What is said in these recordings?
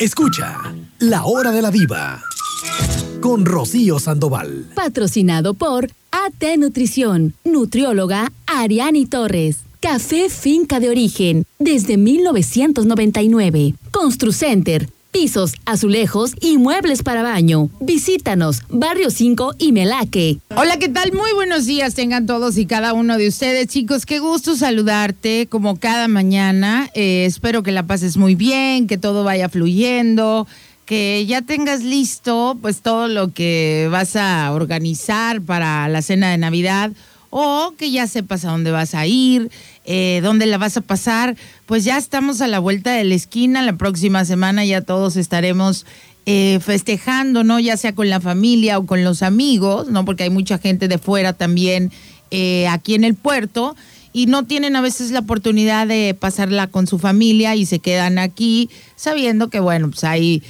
Escucha La Hora de la Diva con Rocío Sandoval. Patrocinado por AT Nutrición, nutrióloga Ariani Torres. Café Finca de Origen, desde 1999. Construcenter, pisos, azulejos y muebles para baño. Visítanos, Barrio 5 y Melaque. Hola, ¿qué tal? Muy buenos días tengan todos y cada uno de ustedes, chicos. Qué gusto saludarte como cada mañana. Eh, espero que la pases muy bien, que todo vaya fluyendo, que ya tengas listo pues todo lo que vas a organizar para la cena de Navidad o que ya sepas a dónde vas a ir, eh, dónde la vas a pasar. Pues ya estamos a la vuelta de la esquina, la próxima semana ya todos estaremos eh, festejando, ¿no? Ya sea con la familia o con los amigos, ¿no? Porque hay mucha gente de fuera también eh, aquí en el puerto y no tienen a veces la oportunidad de pasarla con su familia y se quedan aquí sabiendo que, bueno, pues hay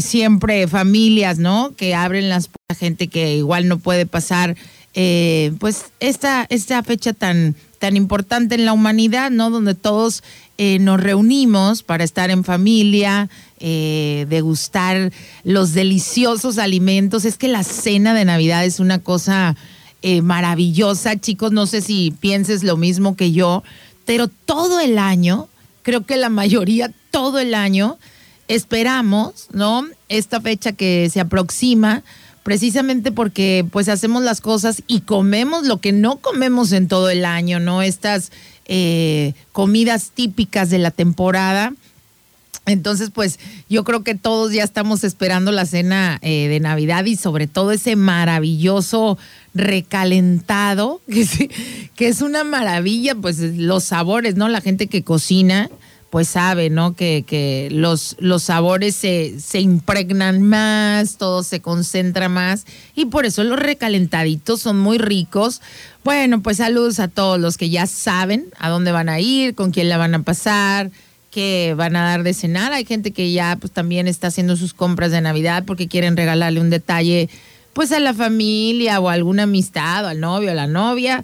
siempre familias, ¿no? Que abren las puertas a gente que igual no puede pasar eh, pues esta, esta fecha tan, tan importante en la humanidad, ¿no? Donde todos eh, nos reunimos para estar en familia, eh, degustar los deliciosos alimentos. Es que la cena de Navidad es una cosa maravillosa, chicos. No sé si pienses lo mismo que yo, pero todo el año, creo que la mayoría, todo el año, esperamos, ¿no? Esta fecha que se aproxima precisamente porque pues hacemos las cosas y comemos lo que no comemos en todo el año, ¿no? Estas eh, comidas típicas de la temporada. Entonces, pues yo creo que todos ya estamos esperando la cena eh, de Navidad y sobre todo ese maravilloso recalentado, que, que es una maravilla, pues los sabores, ¿no? La gente que cocina, pues sabe, ¿no? Que, que los, los sabores se, se, impregnan más, todo se concentra más y por eso los recalentaditos son muy ricos. Bueno, pues saludos a todos los que ya saben a dónde van a ir, con quién la van a pasar, qué van a dar de cenar. Hay gente que ya pues también está haciendo sus compras de Navidad porque quieren regalarle un detalle pues a la familia o a alguna amistad o al novio o a la novia.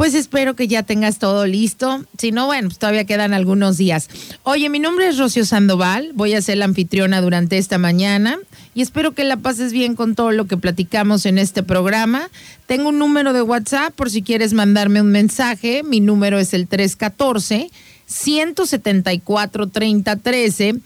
Pues espero que ya tengas todo listo. Si no, bueno, pues todavía quedan algunos días. Oye, mi nombre es Rocío Sandoval. Voy a ser la anfitriona durante esta mañana y espero que la pases bien con todo lo que platicamos en este programa. Tengo un número de WhatsApp por si quieres mandarme un mensaje. Mi número es el 314 174 3013.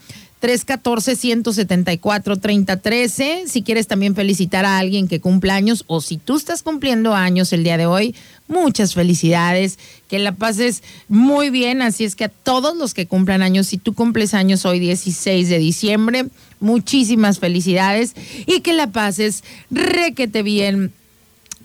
314-174-3013. Si quieres también felicitar a alguien que cumple años o si tú estás cumpliendo años el día de hoy, muchas felicidades, que la pases muy bien. Así es que a todos los que cumplan años, si tú cumples años hoy 16 de diciembre, muchísimas felicidades y que la pases requete bien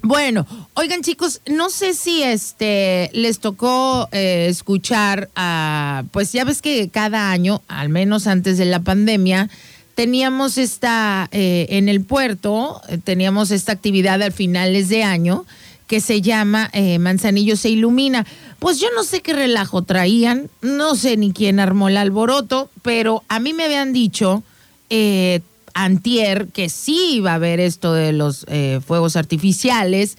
bueno, oigan chicos, no sé si este les tocó eh, escuchar a, pues ya ves que cada año, al menos antes de la pandemia, teníamos esta eh, en el puerto, eh, teníamos esta actividad al finales de año que se llama Manzanillo se ilumina. Pues yo no sé qué relajo traían, no sé ni quién armó el alboroto, pero a mí me habían dicho antier que sí iba a haber esto de los eh, fuegos artificiales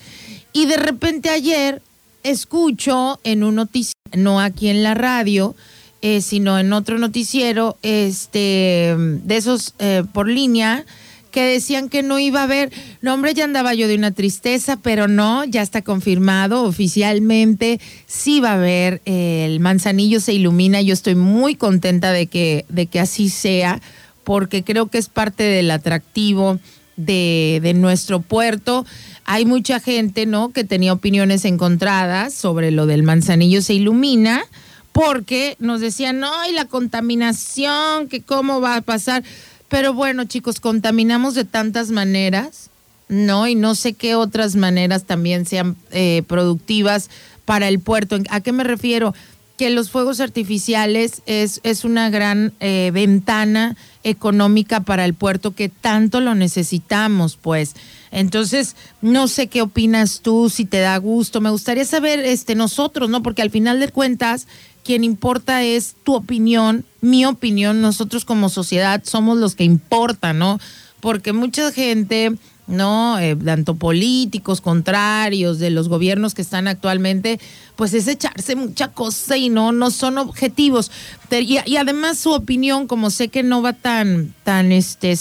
y de repente ayer escucho en un noticiero, no aquí en la radio, eh, sino en otro noticiero, este, de esos eh, por línea, que decían que no iba a haber. No, hombre, ya andaba yo de una tristeza, pero no, ya está confirmado oficialmente. Sí va a haber, el manzanillo se ilumina. Yo estoy muy contenta de que, de que así sea porque creo que es parte del atractivo de, nuestro puerto. Hay mucha gente, ¿no?, que tenía opiniones encontradas sobre lo del manzanillo se ilumina, porque nos decían, no, y la contaminación, que cómo va a pasar. Pero bueno, chicos, contaminamos de tantas maneras, ¿no? Y no sé qué otras maneras también sean eh, productivas para el puerto. ¿A qué me refiero? que los fuegos artificiales es, es una gran eh, ventana económica para el puerto que tanto lo necesitamos, pues. Entonces, no sé qué opinas tú, si te da gusto. Me gustaría saber, este, nosotros, ¿no? Porque al final de cuentas, quien importa es tu opinión, mi opinión. Nosotros como sociedad somos los que importan, ¿no? Porque mucha gente ¿no? Eh, tanto políticos, contrarios, de los gobiernos que están actualmente, pues es echarse mucha cosa y no, no son objetivos. Y, y además su opinión, como sé que no va tan, tan, este,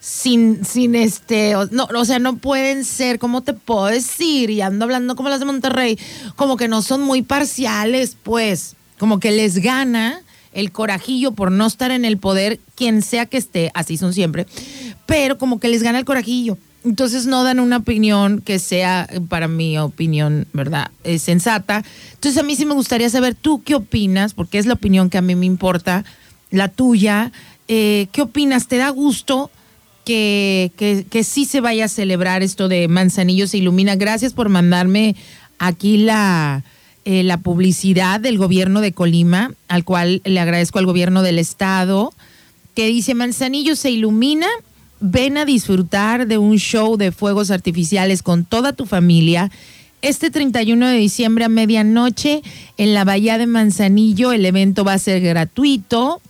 sin, sin este, no, o sea, no pueden ser, ¿cómo te puedo decir? Y ando hablando como las de Monterrey, como que no son muy parciales, pues, como que les gana el corajillo por no estar en el poder, quien sea que esté, así son siempre, pero como que les gana el corajillo. Entonces no dan una opinión que sea, para mi opinión, ¿verdad? Eh, sensata. Entonces a mí sí me gustaría saber tú qué opinas, porque es la opinión que a mí me importa, la tuya. Eh, ¿Qué opinas? ¿Te da gusto que, que, que, sí se vaya a celebrar esto de Manzanillo se ilumina? Gracias por mandarme aquí la, eh, la publicidad del gobierno de Colima, al cual le agradezco al gobierno del estado, que dice Manzanillo se ilumina ven a disfrutar de un show de fuegos artificiales con toda tu familia. Este 31 de diciembre a medianoche en la Bahía de Manzanillo el evento va a ser gratuito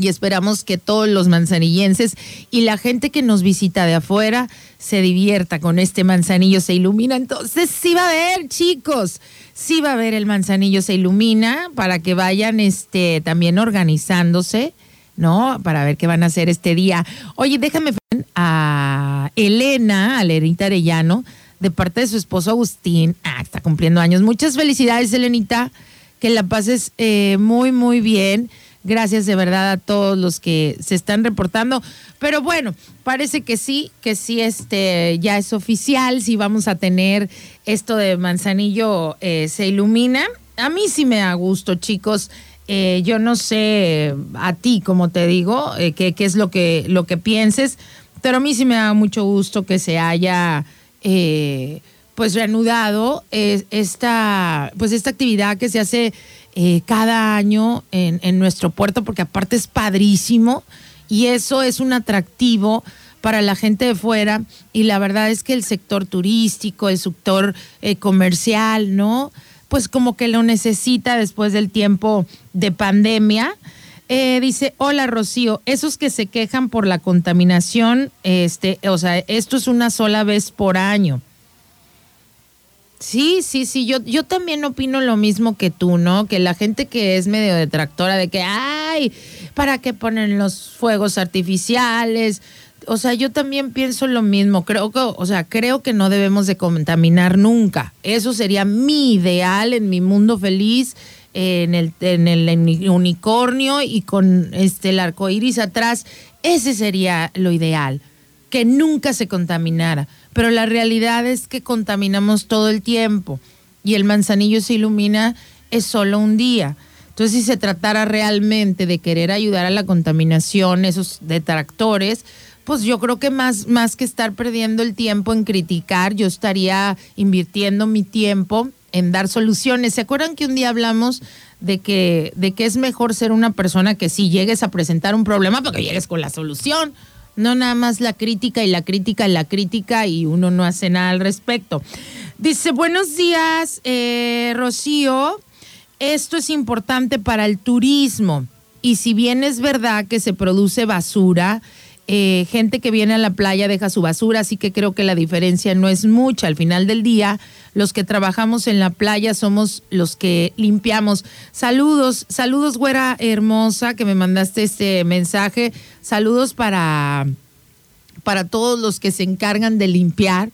y esperamos que todos los manzanillenses y la gente que nos visita de afuera se divierta con este manzanillo se ilumina. Entonces sí va a haber, chicos, sí va a haber el manzanillo se ilumina para que vayan este también organizándose ¿no? Para ver qué van a hacer este día. Oye, déjame a Elena, a Lenita Arellano, de parte de su esposo Agustín. Ah, está cumpliendo años. Muchas felicidades, Elenita. Que la pases eh, muy, muy bien. Gracias de verdad a todos los que se están reportando. Pero bueno, parece que sí, que sí, este ya es oficial. Si vamos a tener esto de Manzanillo eh, se ilumina. A mí sí me da gusto, chicos. Eh, yo no sé a ti, como te digo, eh, qué, es lo que, lo que pienses, pero a mí sí me da mucho gusto que se haya eh, pues reanudado esta, pues esta actividad que se hace cada año en, en nuestro puerto, porque aparte es padrísimo y eso es un atractivo para la gente de fuera y la verdad es que el sector turístico, el sector comercial, ¿no? Pues como que lo necesita después del tiempo de pandemia. Eh, dice, hola Rocío, esos que se quejan por la contaminación, este, o sea, esto es una sola vez por año. Sí, sí, sí, yo, yo también opino lo mismo que tú, ¿no? Que la gente que es medio detractora de que, ay, ¿para qué ponen los fuegos artificiales? O sea, yo también pienso lo mismo. Creo que, o sea, creo que no debemos de contaminar nunca. Eso sería mi ideal en mi mundo feliz, en el, unicornio y con este el arco iris atrás. Ese sería lo ideal, que nunca se contaminara. Pero la realidad es que contaminamos todo el tiempo y el manzanillo se ilumina es solo un día. Entonces, si se tratara realmente de querer ayudar a la contaminación, esos detractores, pues yo creo que más, más que estar perdiendo el tiempo en criticar, yo estaría invirtiendo mi tiempo en dar soluciones. ¿Se acuerdan que un día hablamos de que, de que es mejor ser una persona que si llegues a presentar un problema, porque llegues con la solución? No nada más la crítica y la crítica y la crítica y uno no hace nada al respecto. Dice, buenos días, eh, Rocío. Esto es importante para el turismo. Y si bien es verdad que se produce basura, eh, gente que viene a la playa deja su basura, así que creo que la diferencia no es mucha. Al final del día, los que trabajamos en la playa somos los que limpiamos. Saludos, saludos, güera hermosa, que me mandaste este mensaje. Saludos para, para todos los que se encargan de limpiar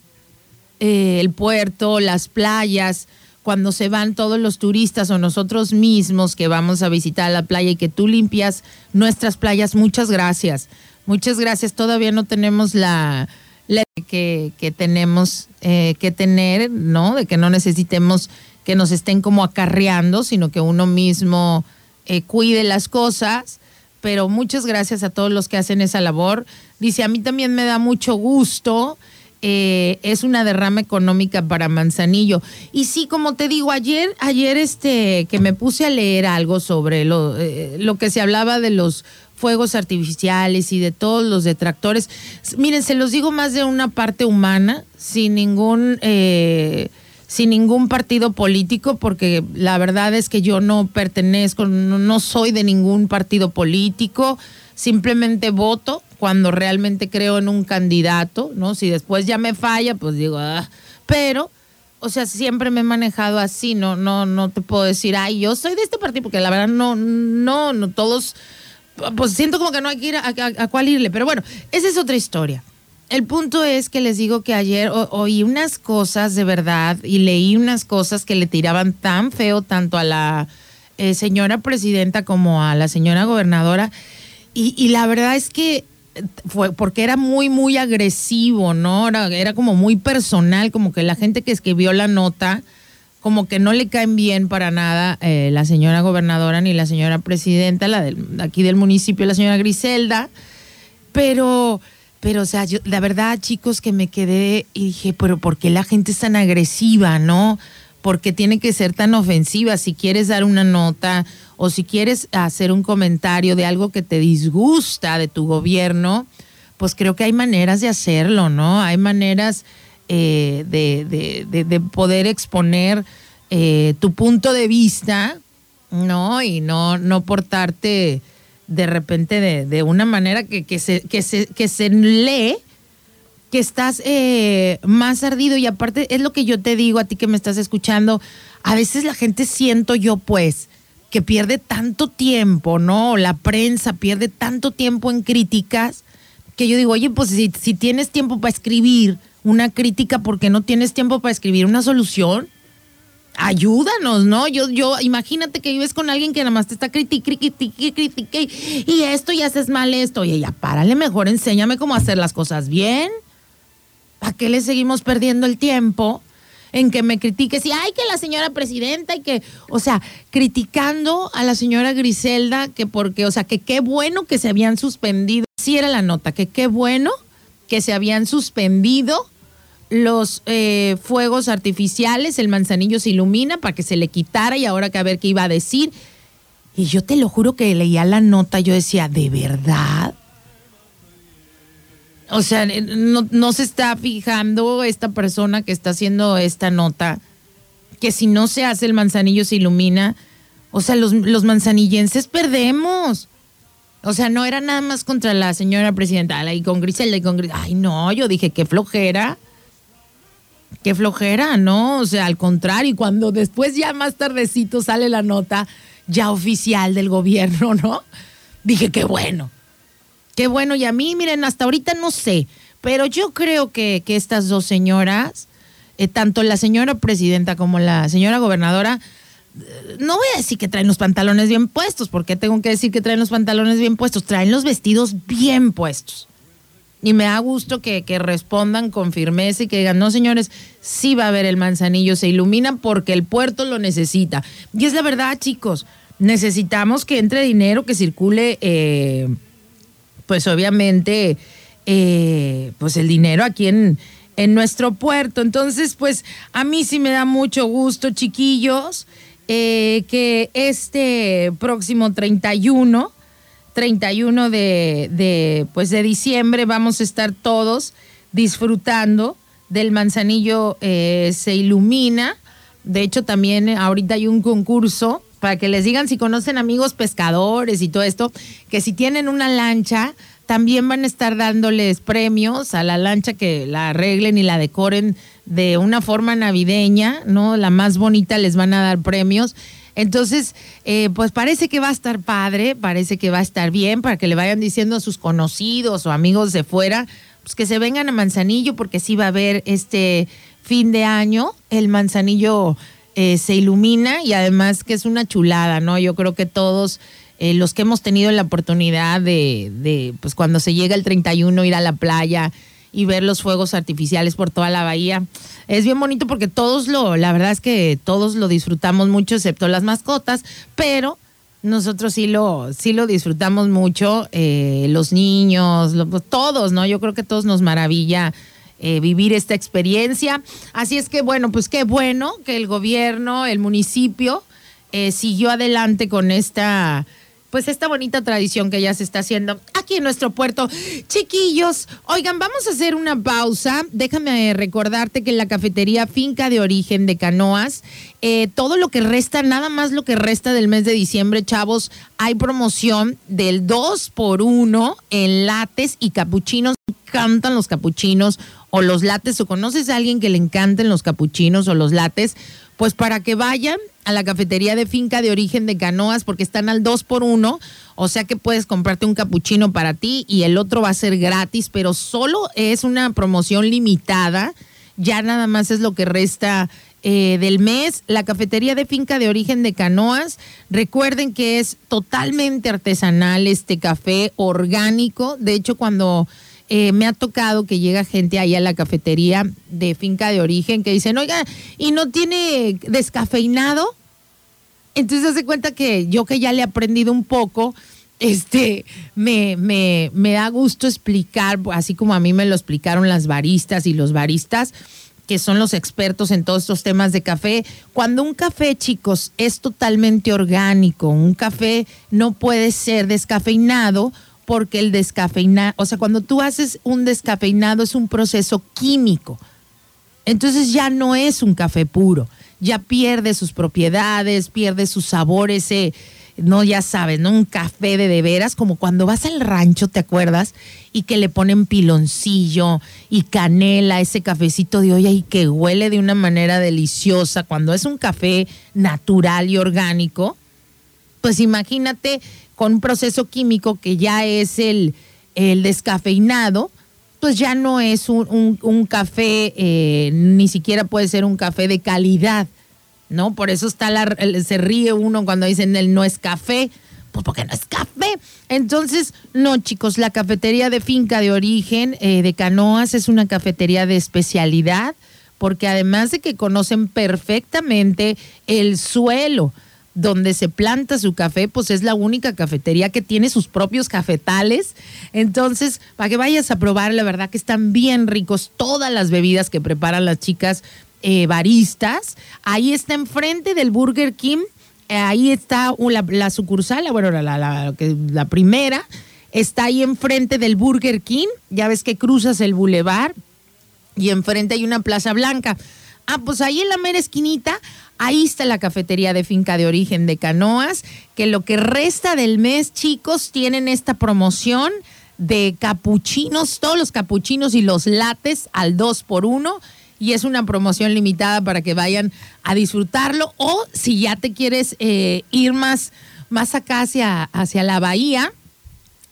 eh, el puerto, las playas cuando se van todos los turistas o nosotros mismos que vamos a visitar la playa y que tú limpias nuestras playas, muchas gracias. Muchas gracias. Todavía no tenemos la, que, que, tenemos eh, que tener, ¿no? De que no necesitemos que nos estén como acarreando, sino que uno mismo eh, cuide las cosas. Pero muchas gracias a todos los que hacen esa labor. Dice, a mí también me da mucho gusto. Eh, es una derrama económica para Manzanillo. Y sí, como te digo, ayer, ayer este, que me puse a leer algo sobre lo, lo que se hablaba de los fuegos artificiales y de todos los detractores. Miren, se los digo más de una parte humana, sin ningún, eh, sin ningún partido político, porque la verdad es que yo no pertenezco, no, soy de ningún partido político, simplemente voto cuando realmente creo en un candidato, ¿no? Si después ya me falla, pues digo, ah, pero o sea, siempre me he manejado así, no, no, no te puedo decir, ay, yo soy de este partido, porque la verdad no, no, no todos, pues siento como que no hay que ir a, cuál irle, pero bueno, esa es otra historia. El punto es que les digo que ayer oí unas cosas de verdad y leí unas cosas que le tiraban tan feo tanto a la eh, señora presidenta como a la señora gobernadora. Y, y la verdad es que fue porque era muy, muy agresivo, ¿no? Era, era como muy personal, como que la gente que escribió la nota, como que no le caen bien para nada eh, la señora gobernadora ni la señora presidenta, la del, aquí del municipio, la señora Griselda, pero... Pero, o sea, yo, la verdad, chicos, que me quedé y dije, pero ¿por qué la gente es tan agresiva, no? ¿Por qué tiene que ser tan ofensiva? Si quieres dar una nota o si quieres hacer un comentario de algo que te disgusta de tu gobierno, pues creo que hay maneras de hacerlo, ¿no? Hay maneras eh, de, poder exponer eh, tu punto de vista, ¿no? Y no, no portarte de repente de, una manera que, que, se, que, se, que se lee que estás eh, más ardido y aparte es lo que yo te digo a ti que me estás escuchando, a veces la gente siento yo pues que pierde tanto tiempo, ¿no? La prensa pierde tanto tiempo en críticas que yo digo, oye, pues si, si tienes tiempo para escribir una crítica, ¿por qué no tienes tiempo para escribir una solución? Ayúdanos, ¿no? Yo, yo, imagínate que vives con alguien que nada más te está criticando, critique, y esto y haces mal esto. Oye, ya párale mejor, enséñame cómo hacer las cosas bien. ¿A qué le seguimos perdiendo el tiempo? en que me critiques y ay que la señora presidenta y que, o sea, criticando a la señora Griselda que porque, o sea, que qué bueno que se habían suspendido, sí era la nota, que qué bueno que se habían suspendido los eh, fuegos artificiales, el manzanillo se ilumina para que se le quitara y ahora que a ver qué iba a decir. Y yo te lo juro que leía la nota, yo decía, ¿de verdad? O sea, no, no, se está fijando esta persona que está haciendo esta nota, que si no se hace el manzanillo se ilumina. O sea, los, los manzanillenses perdemos. O sea, no era nada más contra la señora presidenta, y con Griselda y con. Ay, no, yo dije, qué flojera. Qué flojera, ¿no? O sea, al contrario, cuando después ya más tardecito sale la nota ya oficial del gobierno, ¿no? Dije, qué bueno. Qué bueno, y a mí, miren, hasta ahorita no sé, pero yo creo que, estas dos señoras, eh, tanto la señora presidenta como la señora gobernadora, eh, no voy a decir que traen los pantalones bien puestos, porque tengo que decir que traen los pantalones bien puestos, traen los vestidos bien puestos. Y me da gusto que, que, respondan con firmeza y que digan, no señores, sí va a haber el manzanillo, se ilumina porque el puerto lo necesita. Y es la verdad, chicos, necesitamos que entre dinero, que circule eh, pues obviamente, eh, pues el dinero aquí en, en nuestro puerto. Entonces, pues a mí sí me da mucho gusto, chiquillos, eh, que este próximo 31, 31 de, de, pues de diciembre, vamos a estar todos disfrutando del manzanillo eh, se ilumina. De hecho, también ahorita hay un concurso para que les digan si conocen amigos pescadores y todo esto, que si tienen una lancha, también van a estar dándoles premios a la lancha que la arreglen y la decoren de una forma navideña, ¿no? La más bonita les van a dar premios. Entonces, eh, pues parece que va a estar padre, parece que va a estar bien para que le vayan diciendo a sus conocidos o amigos de fuera, pues que se vengan a Manzanillo porque sí va a haber este fin de año el Manzanillo eh, se ilumina y además que es una chulada, ¿no? Yo creo que todos eh, los que hemos tenido la oportunidad de, de, pues cuando se llega el 31, ir a la playa y ver los fuegos artificiales por toda la bahía. Es bien bonito porque todos lo, la verdad es que todos lo disfrutamos mucho, excepto las mascotas, pero nosotros sí lo, sí lo disfrutamos mucho, eh, los niños, pues, todos, ¿no? Yo creo que todos nos maravilla eh, vivir esta experiencia. Así es que, bueno, pues qué bueno que el gobierno, el municipio, eh, siguió adelante con esta pues esta bonita tradición que ya se está haciendo aquí en nuestro puerto. Chiquillos, oigan, vamos a hacer una pausa. Déjame recordarte que en la cafetería Finca de Origen de Canoas, eh, todo lo que resta, nada más lo que resta del mes de diciembre, chavos, hay promoción del 2 por 1 en lates y capuchinos. Cantan los capuchinos o los lates, o conoces a alguien que le encanten los capuchinos o los lates, pues para que vayan a la cafetería de finca de origen de canoas porque están al 2 por 1 o sea que puedes comprarte un capuchino para ti y el otro va a ser gratis, pero solo es una promoción limitada, ya nada más es lo que resta eh, del mes. La cafetería de finca de origen de canoas, recuerden que es totalmente artesanal este café orgánico, de hecho cuando... Eh, me ha tocado que llega gente ahí a la cafetería de finca de origen que dicen, oiga, ¿y no tiene descafeinado? Entonces hace cuenta que yo que ya le he aprendido un poco, este, me, me, me da gusto explicar, así como a mí me lo explicaron las baristas y los baristas, que son los expertos en todos estos temas de café. Cuando un café, chicos, es totalmente orgánico, un café no puede ser descafeinado porque el descafeinado, o sea, cuando tú haces un descafeinado es un proceso químico. Entonces ya no es un café puro, ya pierde sus propiedades, pierde su sabor, ese, no, ya sabes, ¿no? Un café de de veras, como cuando vas al rancho, ¿te acuerdas? Y que le ponen piloncillo y canela, ese cafecito de olla y que huele de una manera deliciosa. Cuando es un café natural y orgánico, pues imagínate con un proceso químico que ya es el, el descafeinado, pues ya no es un, café, eh, ni siquiera puede ser un café de calidad, ¿no? Por eso está la, se ríe uno cuando dicen el no es café, pues porque no es café. Entonces, no, chicos, la cafetería de finca de origen eh, de Canoas es una cafetería de especialidad, porque además de que conocen perfectamente el suelo, donde se planta su café, pues es la única cafetería que tiene sus propios cafetales. Entonces, para que vayas a probar, la verdad que están bien ricos todas las bebidas que preparan las chicas eh, baristas. Ahí está enfrente del Burger King. Eh, ahí está la, sucursal, bueno, la, la, la primera. Está ahí enfrente del Burger King. Ya ves que cruzas el bulevar y enfrente hay una plaza blanca. Ah, pues ahí en la mera esquinita Ahí está la cafetería de finca de origen de Canoas, que lo que resta del mes, chicos, tienen esta promoción de capuchinos, todos los capuchinos y los lates al 2 por 1 y es una promoción limitada para que vayan a disfrutarlo o si ya te quieres eh, ir más, más acá hacia, hacia la bahía,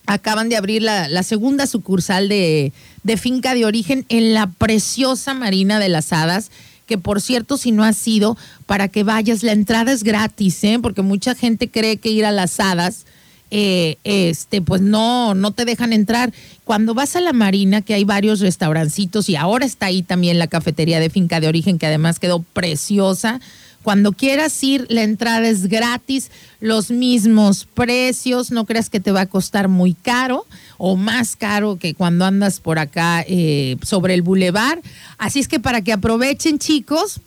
acaban de abrir la, la segunda sucursal de, de finca de origen en la preciosa Marina de las Hadas que por cierto, si no has sido, para que vayas, la entrada es gratis, ¿eh? porque mucha gente cree que ir a las hadas, eh, este, pues no, no te dejan entrar. Cuando vas a la marina, que hay varios restaurancitos y ahora está ahí también la cafetería de finca de origen, que además quedó preciosa. Cuando quieras ir, la entrada es gratis, los mismos precios, no creas que te va a costar muy caro o más caro que cuando andas por acá eh, sobre el bulevar. Así es que para que aprovechen, chicos,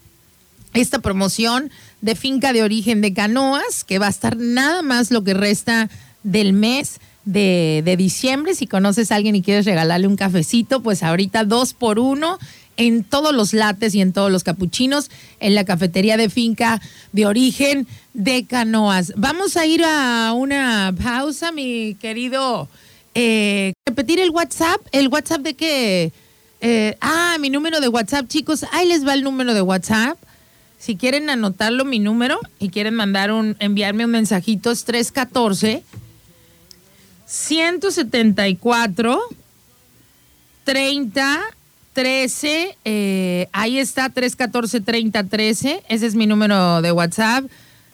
esta promoción de finca de origen de canoas, que va a estar nada más lo que resta del mes de, de, diciembre. Si conoces a alguien y quieres regalarle un cafecito, pues ahorita dos por uno en todos los lates y en todos los capuchinos en la cafetería de finca de origen de canoas. Vamos a ir a una pausa, mi querido. Eh, repetir el WhatsApp, el WhatsApp de que... Eh, ah, mi número de WhatsApp, chicos. Ahí les va el número de WhatsApp. Si quieren anotarlo, mi número, y quieren mandar un, enviarme un mensajito, es 314 174 30 13, eh, ahí está 314 30 13, ese es mi número de WhatsApp.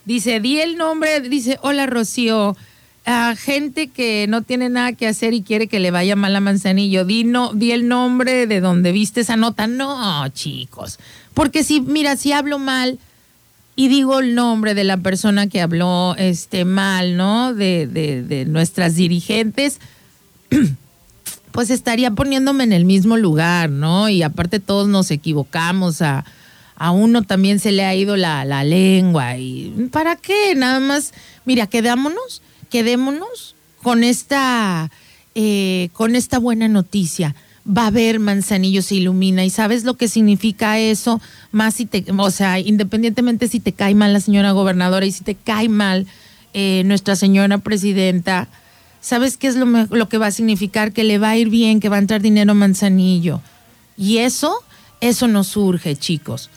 Dice, di el nombre, dice, hola Rocío, a gente que no tiene nada que hacer y quiere que le vaya mal a Manzanillo, di, no, di el nombre de donde viste esa nota. No, chicos, porque si, mira, si hablo mal y digo el nombre de la persona que habló este, mal, ¿no? De, de, de nuestras dirigentes. pues estaría poniéndome en el mismo lugar, ¿no? Y aparte todos nos equivocamos, a, a uno también se le ha ido la, la lengua. ¿Y para qué? Nada más, mira, quedámonos quedémonos con esta, eh, con esta buena noticia. Va a haber Manzanillo se ilumina y sabes lo que significa eso, más si te, o sea, independientemente si te cae mal la señora gobernadora y si te cae mal eh, nuestra señora presidenta, ¿sabes qué es lo, lo que va a significar? Que le va a ir bien, que va a entrar dinero a Manzanillo. Y eso, eso nos surge, chicos.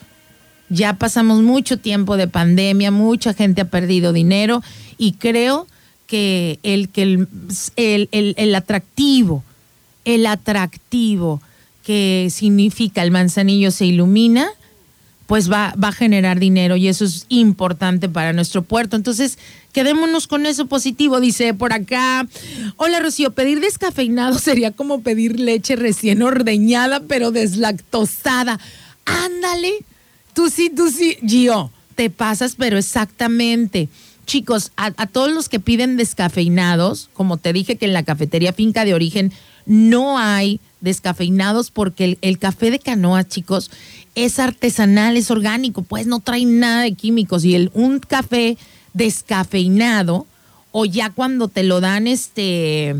Ya pasamos mucho tiempo de pandemia, mucha gente ha perdido dinero y creo que el, que el, el, atractivo, el atractivo que significa el manzanillo se ilumina, pues va, va, a generar dinero y eso es importante para nuestro puerto. Entonces, quedémonos con eso positivo, dice por acá. Hola Rocío, pedir descafeinado sería como pedir leche recién ordeñada, pero deslactosada. Ándale, tú sí, tú sí, Gio, te pasas, pero exactamente. Chicos, a, todos los que piden descafeinados, como te dije que en la cafetería Finca de Origen no hay descafeinados porque el, café de canoa, chicos, es artesanal, es orgánico, pues no trae nada de químicos. Y el, un café descafeinado, o ya cuando te lo dan, este,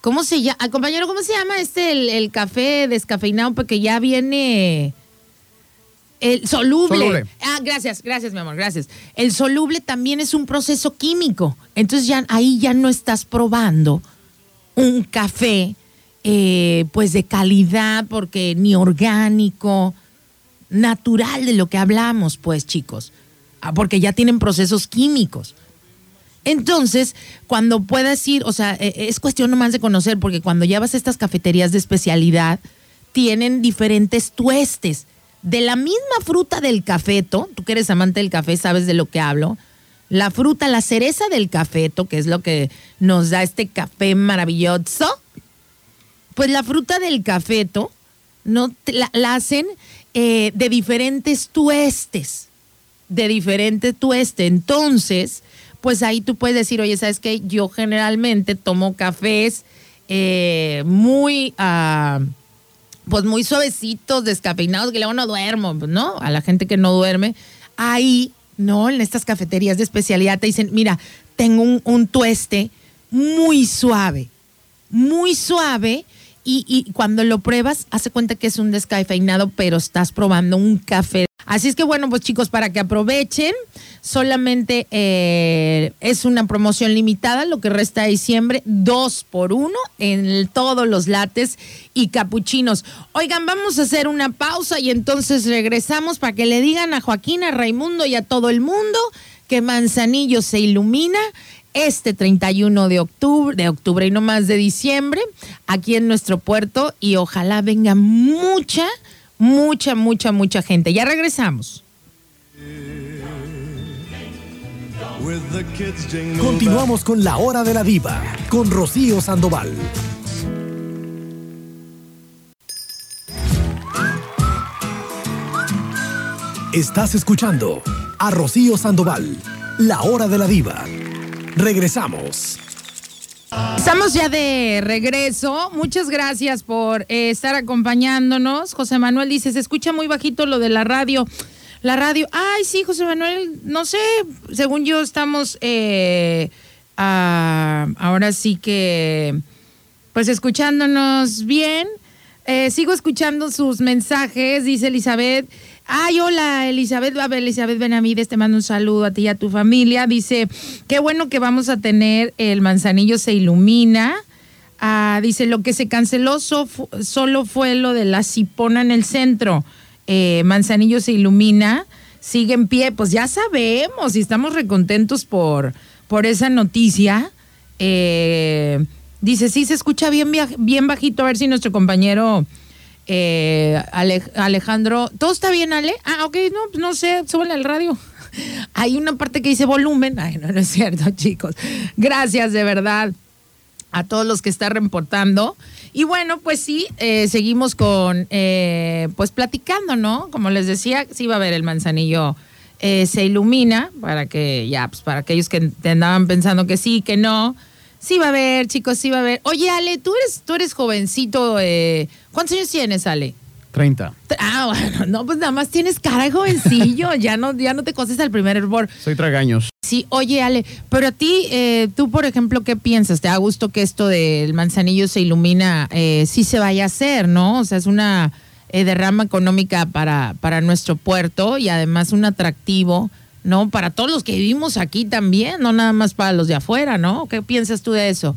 ¿cómo se llama? Compañero, ¿cómo se llama este el, el café descafeinado? Porque ya viene el soluble. Ah, gracias, gracias, mi amor, gracias. El soluble también es un proceso químico. Entonces ya ahí ya no estás probando un café eh, pues de calidad, porque ni orgánico, natural de lo que hablamos, pues, chicos. Ah, porque ya tienen procesos químicos. Entonces, cuando puedas ir, o sea, e, es cuestión nomás de conocer, porque cuando ya vas a estas cafeterías de especialidad, tienen diferentes tuestes de la misma fruta del cafeto, tú que eres amante del café sabes de lo que hablo, la fruta, la cereza del cafeto, que es lo que nos da este café maravilloso, pues la fruta del cafeto no, la, hacen eh, de diferentes tuestes, de diferente tueste. Entonces, pues ahí tú puedes decir, oye, ¿sabes qué? Yo generalmente tomo cafés eh, muy... Ah, pues muy suavecitos, descafeinados, que luego no duermo, ¿no? A la gente que no duerme, ahí, ¿no? En estas cafeterías de especialidad te dicen, mira, tengo un, tueste muy suave, muy suave, y, cuando lo pruebas, hace cuenta que es un descafeinado, pero estás probando un café Así es que bueno, pues chicos, para que aprovechen, solamente eh, es una promoción limitada, lo que resta de diciembre, dos por uno en todos los lates y capuchinos. Oigan, vamos a hacer una pausa y entonces regresamos para que le digan a Joaquín, a Raimundo y a todo el mundo que Manzanillo se ilumina este 31 de octubre, de octubre y no más de diciembre, aquí en nuestro puerto y ojalá venga mucha mucha, mucha, mucha gente. Ya regresamos. Continuamos con la hora de la diva con Rocío Sandoval. Estás escuchando a Rocío Sandoval, la hora de la diva. Regresamos. Estamos ya de regreso. Muchas gracias por eh, estar acompañándonos. José Manuel dice, se escucha muy bajito lo de la radio. La radio, ay, sí, José Manuel, no sé, según yo estamos eh, ahora sí que, pues escuchándonos bien. Eh, sigo escuchando sus mensajes, dice Elizabeth. Ay, hola, Elizabeth. A ver, Elizabeth Benavides, te mando un saludo a ti y a tu familia. Dice, qué bueno que vamos a tener el manzanillo se ilumina. Ah, dice, lo que se canceló solo fue lo de la cipona en el centro. Eh, manzanillo se ilumina, sigue en pie. Pues ya sabemos y estamos recontentos por, por esa noticia. Eh, dice, sí, se escucha bien, bien bajito. A ver si nuestro compañero eh, Alejandro, ¿todo está bien, Ale? Ah, ok, no, no sé, súbele al radio. Hay una parte que dice volumen. Ay, no, no es cierto, chicos. Gracias de verdad a todos los que están reportando. Y bueno, pues sí, eh, seguimos con, eh, pues platicando, ¿no? Como les decía, sí va a haber el manzanillo. Eh, se ilumina para que ya, pues para aquellos que andaban pensando que sí, que no, Sí va a haber, chicos, sí va a haber. Oye, Ale, tú eres, tú eres jovencito. Eh, ¿Cuántos años tienes, Ale? 30. Ah, bueno, no, pues nada más tienes cara de jovencillo, ya no, ya no te coces al primer hervor. Soy tragaños. Sí, oye Ale, pero a ti, eh, tú por ejemplo, ¿qué piensas? ¿Te da gusto que esto del manzanillo se ilumina, eh, sí se vaya a hacer, ¿no? O sea, es una eh, derrama económica para, para nuestro puerto y además un atractivo, ¿no? Para todos los que vivimos aquí también, no nada más para los de afuera, ¿no? ¿Qué piensas tú de eso?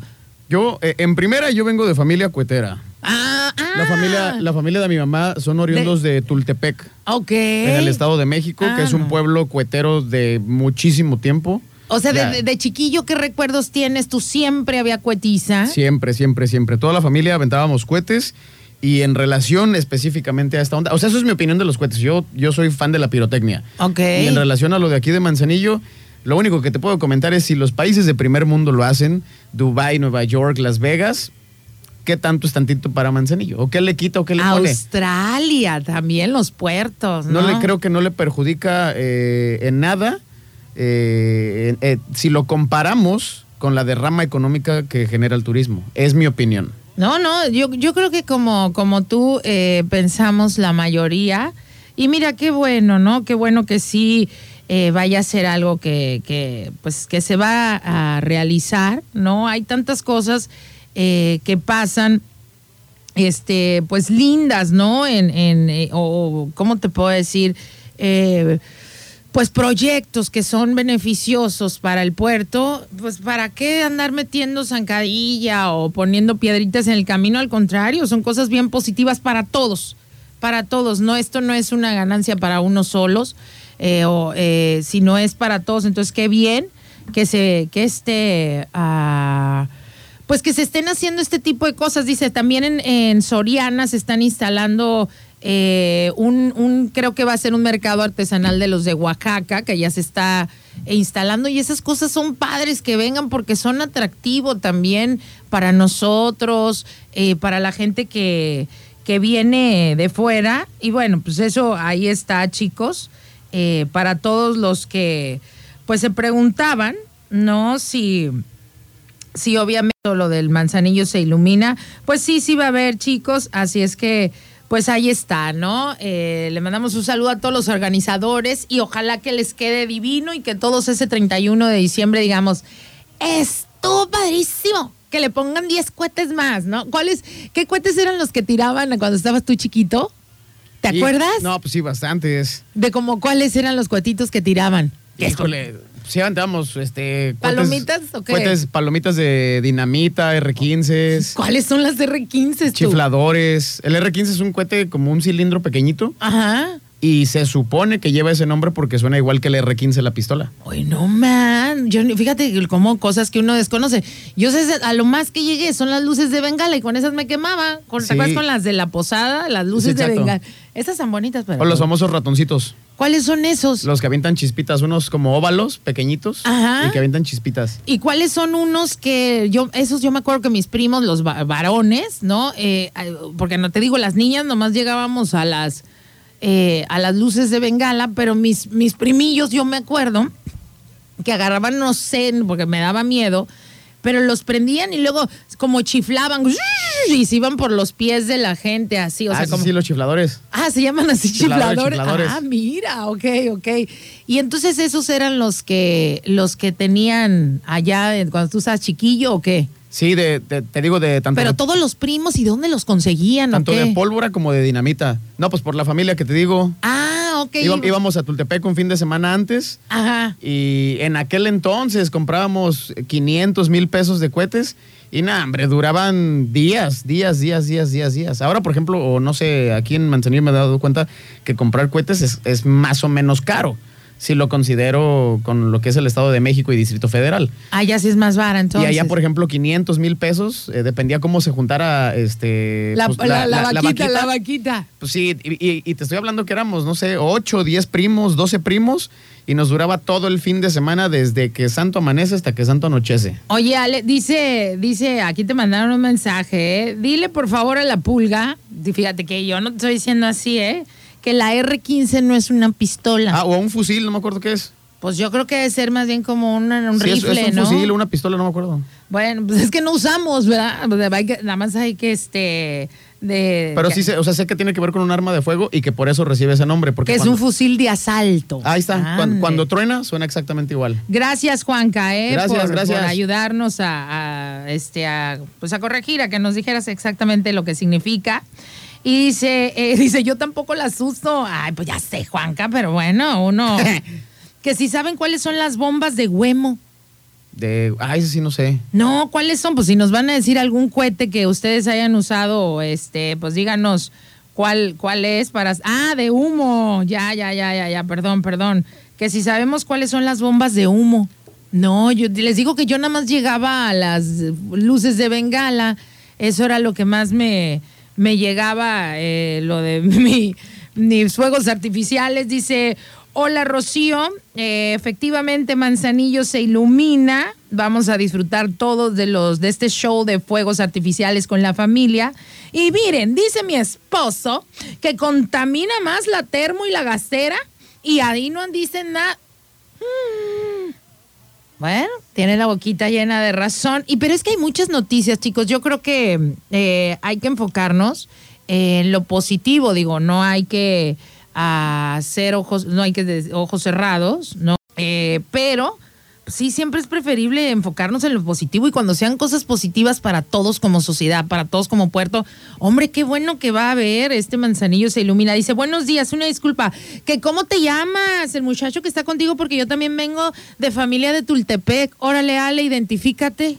Yo, eh, en primera, yo vengo de familia cuetera. Ah, ah. La familia, la familia de mi mamá son oriundos de, Tultepec, Ok. en el Estado de México, que es Ah. un pueblo cuetero de muchísimo tiempo. O sea, de chiquillo, ¿qué recuerdos tienes? Tú siempre había cuetiza. Siempre, siempre, siempre. Toda la familia aventábamos cohetes y en relación específicamente a esta onda. O sea, eso es mi opinión de los cohetes. Yo, yo soy fan de la pirotecnia. Ok. Y en relación a lo de aquí de Manzanillo, lo único que te puedo comentar es si los países de primer mundo lo hacen, Dubai, Nueva York, Las Vegas, ¿qué tanto es tantito para Manzanillo? ¿O qué le quita o qué le pone? Australia, también los puertos, ¿no? No le creo que no le perjudica eh, en nada eh, eh, si lo comparamos con la derrama económica que genera el turismo. Es mi opinión. No, no, yo, yo creo que como, como tú eh, pensamos la mayoría, y mira qué bueno, ¿no? Qué bueno que sí eh, vaya a ser algo que, que, pues, que se va a realizar, ¿no? Hay tantas cosas eh, que pasan, este, pues lindas, ¿no? En, en eh, o, o, ¿cómo te puedo decir? Pues proyectos que son beneficiosos para el puerto, pues para qué andar metiendo zancadilla o poniendo piedritas en el camino, al contrario, son cosas bien positivas para todos, para todos, no, esto no es una ganancia para unos solos, eh, o, eh, sino es para todos, entonces qué bien que se, que este, ah, pues que se estén haciendo este tipo de cosas, dice, también en Soriana se están instalando eh, un, creo que va a ser un mercado artesanal de los de Oaxaca, que ya se está instalando y esas cosas son padres que vengan porque son atractivo también para nosotros, eh, para la gente que, que viene de fuera. Y bueno, pues eso ahí está, chicos, eh, para todos los que pues se preguntaban, ¿no? Si si obviamente lo del manzanillo se ilumina, pues sí, sí va a haber, chicos, así es que pues ahí está, ¿no? Eh, le mandamos un saludo a todos los organizadores y ojalá que les quede divino y que todos ese 31 de diciembre digamos, estuvo padrísimo, que le pongan 10 cohetes más, ¿no? ¿Cuáles, qué cohetes eran los que tiraban cuando estabas tú chiquito? ¿Te acuerdas? No, pues sí, bastantes. De como cuáles eran los cohetitos que tiraban. Híjole, sí aventábamos este cohetes- ¿Palomitas o qué? cohetes, palomitas de dinamita, R15, ¿Cuáles son las R15? tú? chifladores. El R15 es un cohete como un cilindro pequeñito Ajá. y se supone que lleva ese nombre porque suena igual que el R15 la pistola. Oye, no, man. Yo, ni- fíjate que como cosas que uno desconoce. Yo sé, a lo más que llegué son las luces de bengala y con esas me quemaba. Con, ¿Te Sí. acuerdas con las de la posada? Las luces de exacto. bengala. Esas son bonitas, pero. O los famosos ratoncitos, ¿Cuáles son esos? los que avientan chispitas, unos como óvalos pequeñitos Ajá. y que avientan chispitas. ¿Y cuáles son unos que yo, esos yo me acuerdo que mis primos, los va- varones, ¿no? Eh, porque no te digo, las niñas nomás llegábamos a las, eh, a las luces de bengala, pero mis, mis primillos, yo me acuerdo que agarraban, no sé, porque me daba miedo, pero los prendían y luego como chiflaban y se iban por los pies de la gente, así, o ah, sea, sí, como... sí, los chifladores. Ah, se llaman así Chifladores. Ah, mira, ok, ok. Y entonces esos eran los que los que tenían allá en- cuando tú estabas chiquillo o qué? Sí, de, de- te digo de tanto, Pero de, todos los primos y dónde los conseguían tanto o qué? de pólvora como de dinamita. No, pues por la familia que te digo. Ah, ok. Íbamos a Tultepec un fin de semana antes Ajá. y en aquel entonces comprábamos 500 mil pesos de cohetes y nada, hombre, duraban días, días, días, días, días, días. Ahora, por ejemplo, o no sé, aquí en Manzanillo me he dado cuenta que comprar cohetes es, es más o menos caro si lo considero con lo que es el Estado de México y Distrito Federal. Ah, ya sí es más vara entonces. Y allá, por ejemplo, 500 mil pesos, eh, dependía cómo se juntara este, la, pues, la- la vaquita, la vaquita. Pues sí, y, y- y te estoy hablando que éramos, no sé, 8, 10 primos, 12 primos, y nos duraba todo el fin de semana desde que santo amanece hasta que santo anochece. Oye, Ale, dice, dice, aquí te mandaron un mensaje, ¿eh? Dile por favor a la pulga, fíjate que yo no te estoy diciendo así, ¿eh? Que la R15 no es una pistola. Ah, o un fusil, no me acuerdo qué es. Pues yo creo que debe ser más bien como una- un Sí, rifle, es, un ¿no? fusil o una pistola, no me acuerdo. Bueno, pues es que no usamos, ¿verdad? Hay que- nada más hay que, este, de... Pero que, sí, sé, o sea, sé que tiene que ver con un arma de fuego y que por eso recibe ese nombre. Porque que es cuando- un fusil de asalto. Ahí está. Cuando, truena, suena exactamente igual. Gracias, Juanca, ¿eh? Gracias, por, gracias. por ayudarnos a, a, este, a, pues a corregir, a que nos dijeras exactamente lo que significa. Y dice, eh, dice, yo tampoco la asusto. Ay, pues ya sé, Juanca, pero bueno, uno... que si saben cuáles son las bombas de Huemo. De, ay, ese sí no sé. No, ¿cuáles son? Pues si nos van a decir algún cohete que ustedes hayan usado, este, pues díganos cuál, cuál es para. Ah, de humo. Ya, ya, ya, ya, ya, perdón, perdón. Que si sabemos cuáles son las bombas de humo. No, yo les digo que yo nada más llegaba a las luces de Bengala. Eso era lo que más me, me llegaba, eh, lo de mi, mis fuegos artificiales. Dice, hola Rocío, Eh, efectivamente Manzanillo se ilumina. Vamos a disfrutar todos de los de este show de fuegos artificiales con la familia. Y miren, dice mi esposo que contamina más la termo y la gastera y ahí no dicen nada. Mm. Bueno, tiene la boquita llena de razón. Y pero es que hay muchas noticias, chicos. Yo creo que eh, hay que enfocarnos en lo positivo. Digo, no hay que ah, hacer ojos, no hay que ojos cerrados, ¿no? Eh, pero sí, siempre es preferible enfocarnos en lo positivo y cuando sean cosas positivas para todos como sociedad, para todos como puerto. Hombre, qué bueno que va a haber. Este manzanillo se ilumina. Dice, buenos días, una disculpa. que ¿Cómo te llamas? El muchacho que está contigo, porque yo también vengo de familia de Tultepec. Órale, Ale, identifícate.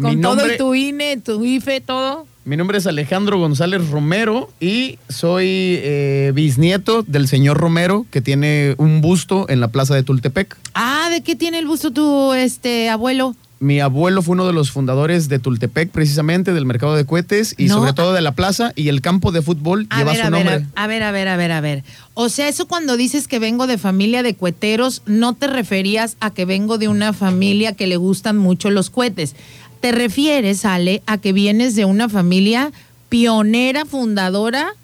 Con todo y tu INE, tu IFE, todo. Mi nombre es Alejandro González Romero y soy eh, bisnieto del señor Romero, que tiene un busto en la plaza de Tultepec. Ah, ¿de qué tiene el busto tu este abuelo? Mi abuelo fue uno de los fundadores de Tultepec, precisamente, del mercado de cohetes y No. sobre todo de la plaza y el campo de fútbol A lleva ver, su a ver, nombre. a ver, a ver, a ver, a ver. O sea, eso cuando dices que vengo de familia de cueteros, no te referías a que vengo de una familia que le gustan mucho los cohetes. Te refieres, Ale, a que vienes de una familia pionera, fundadora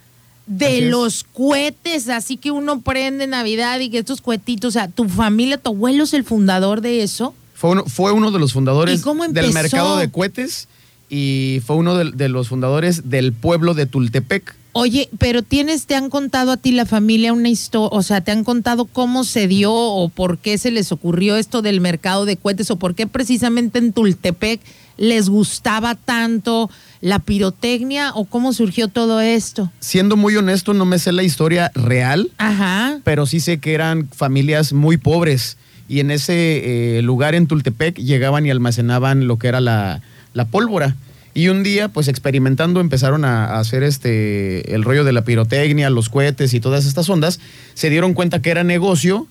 de los cohetes, así que uno prende Navidad y que estos cohetitos, o sea, tu familia, tu abuelo es el fundador de eso. Fue uno, fue uno de los fundadores ¿Y cómo del mercado de cohetes y fue uno de, de los fundadores del pueblo de Tultepec. Oye, pero tienes, te han contado a ti la familia una historia, o sea, te han contado cómo se dio o por qué se les ocurrió esto del mercado de cohetes o por qué precisamente en Tultepec les gustaba tanto la pirotecnia o cómo surgió todo esto. Siendo muy honesto, no me sé la historia real, Ajá. pero sí sé que eran familias muy pobres y en ese eh, lugar en Tultepec llegaban y almacenaban lo que era la, la pólvora. Y un día, pues experimentando, empezaron a, a hacer este el rollo de la pirotecnia, los cohetes y todas estas ondas. Se dieron cuenta que era negocio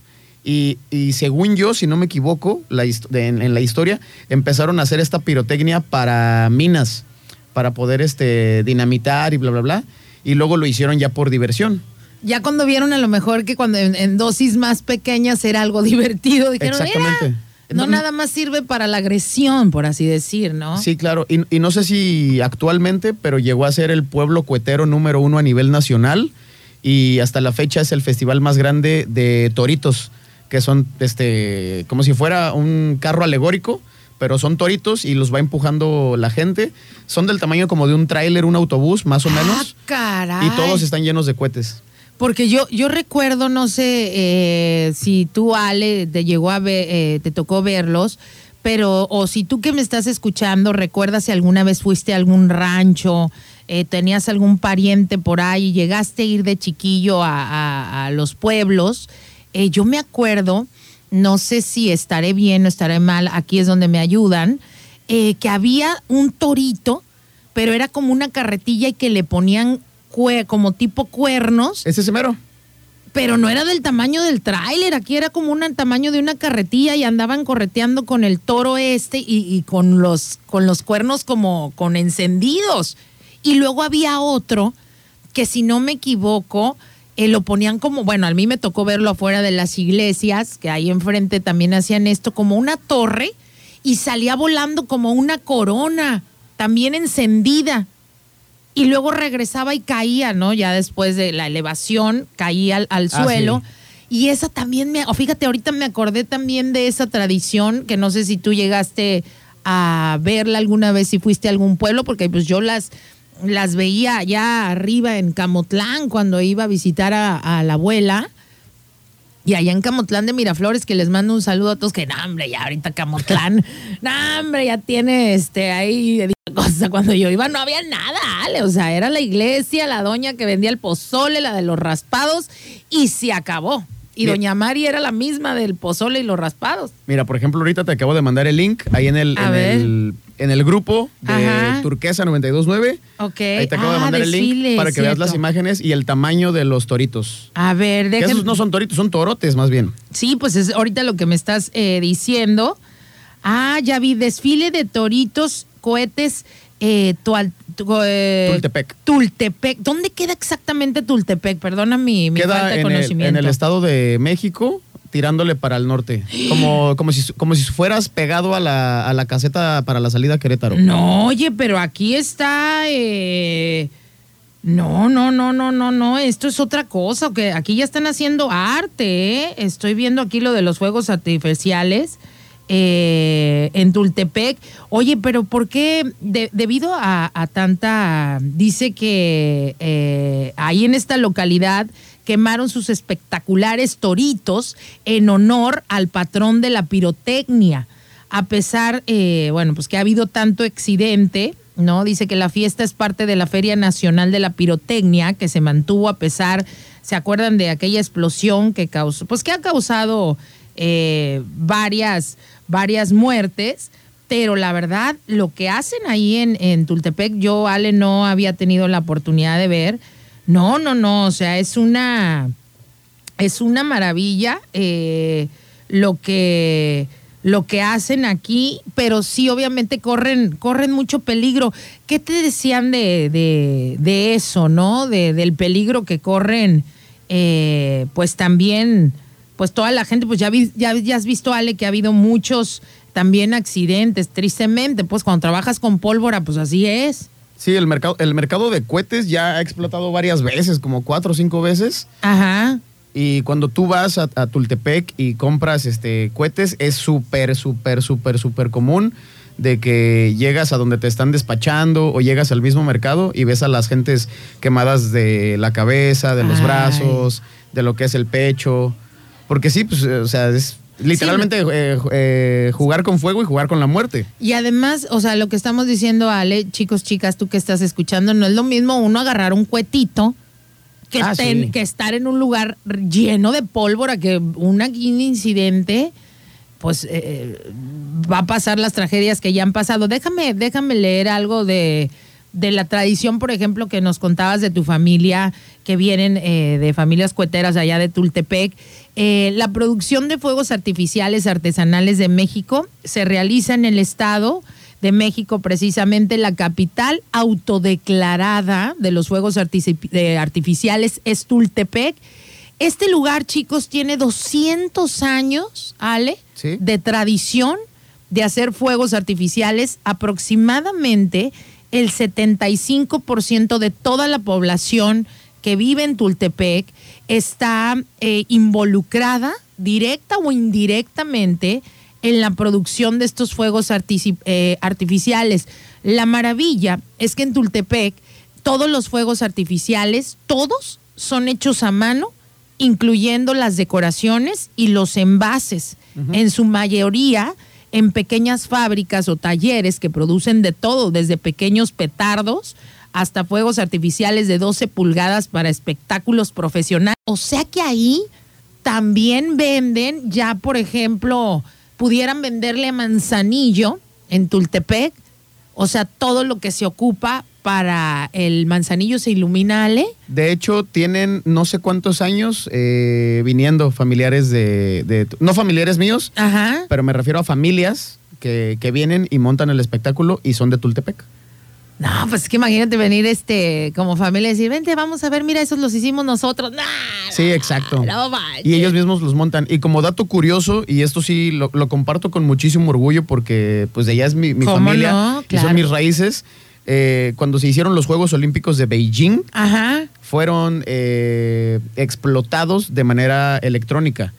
y, y según yo, si no me equivoco, la en, en la historia, empezaron a hacer esta pirotecnia para minas, para poder este, dinamitar y bla, bla, bla. Y luego lo hicieron ya por diversión. Ya cuando vieron a lo mejor que cuando en, en dosis más pequeñas era algo divertido, dijeron, Exactamente. "Mira, no, No, nada más sirve para la agresión, por así decir, ¿no? Sí, claro. Y, y no sé si actualmente, pero llegó a ser el pueblo cuetero número uno a nivel nacional y hasta la fecha es el festival más grande de toritos, que son este como si fuera un carro alegórico, pero son toritos y los va empujando la gente. Son del tamaño como de un tráiler, un autobús, más o Ah, menos. caray. Y todos están llenos de cohetes. Porque yo, yo recuerdo, no sé eh, si tú, Ale, te llegó a ver, eh, te tocó verlos, pero, o si tú que me estás escuchando, recuerdas si alguna vez fuiste a algún rancho, eh, tenías algún pariente por ahí, llegaste a ir de chiquillo a, a- a los pueblos. Eh, yo me acuerdo, no sé si estaré bien o estaré mal, aquí es donde me ayudan, eh, que había un torito, pero era como una carretilla y que le ponían como tipo cuernos, ¿Es ese mero? pero no era del tamaño del tráiler, aquí era como un tamaño de una carretilla y andaban correteando con el toro este y, y con, los, con los cuernos como con encendidos. Y luego había otro que si no me equivoco, eh, lo ponían como, bueno, a mí me tocó verlo afuera de las iglesias, que ahí enfrente también hacían esto, como una torre y salía volando como una corona, también encendida y luego regresaba y caía, ¿no? Ya después de la elevación, caía al, al Ah, suelo. Y esa también me, o fíjate, ahorita me acordé también de esa tradición, que no sé si tú llegaste a verla alguna vez si fuiste a algún pueblo, porque pues yo las, las veía allá arriba en Camotlán cuando iba a visitar a, la abuela. Y allá en Camotlán de Miraflores, que les mando un saludo a todos, que no, hombre, ya ahorita Camotlán, no, hombre, ya tiene este ahí cosa. Cuando yo iba no había nada, Ale. O sea, era la iglesia, la doña que vendía el pozole, la de los raspados, y se acabó. Y Bien. doña Mari era la misma del pozole y los raspados. Mira, por ejemplo, ahorita te acabo de mandar el link ahí en el, en el, en el grupo de Ajá. Turquesa 929. Ok. Ahí te acabo de Ah, mandar el link desfile, para que veas las imágenes y el tamaño de los toritos. A ver, Que déjenme. esos no son toritos, son torotes más bien. Sí, pues es ahorita lo que me estás eh, diciendo. Ah, ya vi, desfile de toritos, cohetes, eh, eh, Tultepec. Tultepec. ¿Dónde queda exactamente Tultepec? Perdona mi, mi falta Queda de en el, conocimiento. en el estado de México, tirándole para el norte. Como, como, si, como si fueras pegado a la, a la caseta para la salida a Querétaro. No, oye, pero aquí está. eh, No, no, no, no, no, no. Esto es otra cosa. Que aquí ya están haciendo arte. ¿eh? Estoy viendo aquí lo de los fuegos artificiales eh, en Tultepec. Oye, pero ¿por qué? De- debido a, tanta. Dice que eh, ahí en esta localidad quemaron sus espectaculares toritos en honor al patrón de la pirotecnia a pesar, eh, bueno, pues que ha habido tanto accidente, ¿no? Dice que la fiesta es parte de la Feria Nacional de la Pirotecnia, que se mantuvo a pesar, ¿se acuerdan de aquella explosión que causó? Pues que ha causado varias, varias muertes. Pero la verdad, lo que hacen ahí en, en Tultepec, yo, Ale, no había tenido la oportunidad de ver. No, no, no, o sea, es una, es una maravilla eh, lo que lo que hacen aquí, pero sí obviamente corren, corren mucho peligro. ¿Qué te decían de, de, eso, no? De, del peligro que corren, eh, pues también, pues toda la gente, pues ya, vi- ya, ya has visto, Ale, que ha habido muchos también accidentes, tristemente, pues cuando trabajas con pólvora, pues así es. Sí, el mercado, el mercado de cohetes ya ha explotado varias veces, como cuatro o cinco veces. Ajá. Y cuando tú vas a, a Tultepec y compras este cohetes, es súper, súper, súper, súper común de que llegas a donde te están despachando o llegas al mismo mercado y ves a las gentes quemadas de la cabeza, de los Ay. brazos, de lo que es el pecho. Porque sí, pues, eh, o sea, es literalmente eh, eh, jugar con fuego y jugar con la muerte. Y además, o sea, lo que estamos diciendo, Ale, chicos, chicas, tú que estás escuchando, no es lo mismo uno agarrar un cuetito que, Ah, sí. que estar en un lugar lleno de pólvora, que un, un incidente, pues eh, va a pasar las tragedias que ya han pasado. Déjame, déjame leer algo de, de la tradición, por ejemplo, que nos contabas de tu familia, que vienen eh, de familias cueteras allá de Tultepec. Eh, la producción de fuegos artificiales artesanales de México se realiza en el estado de México, precisamente la capital autodeclarada de los fuegos artificiales es Tultepec. Este lugar, chicos, tiene 200 años, Ale, Sí. de tradición de hacer fuegos artificiales. Aproximadamente el 75% de toda la población que vive en Tultepec está eh, involucrada directa o indirectamente en la producción de estos fuegos eh, artificiales. La maravilla es que en Tultepec todos los fuegos artificiales, todos son hechos a mano, incluyendo las decoraciones y los envases. En su mayoría en pequeñas fábricas o talleres que producen de todo, desde pequeños petardos hasta fuegos artificiales de 12 pulgadas para espectáculos profesionales. O sea que ahí también venden, ya por ejemplo, pudieran venderle a Manzanillo en Tultepec, o sea, todo lo que se ocupa para el Manzanillo se ilumina, Ale. De hecho, tienen no sé cuántos años eh, viniendo familiares de, de- No familiares míos, Ajá. pero me refiero a familias que, que vienen y montan el espectáculo y son de Tultepec. No, pues es que imagínate venir este como familia y decir, vente, vamos a ver, mira, esos los hicimos nosotros. Nah, Sí, exacto. no manches. Y ellos mismos los montan. Y como dato curioso, y esto sí lo, lo comparto con muchísimo orgullo porque pues de allá es mi, mi ¿Cómo familia no? y son mis raíces. eh, cuando se hicieron los Juegos Olímpicos de Beijing, Ajá. fueron eh, explotados de manera electrónica,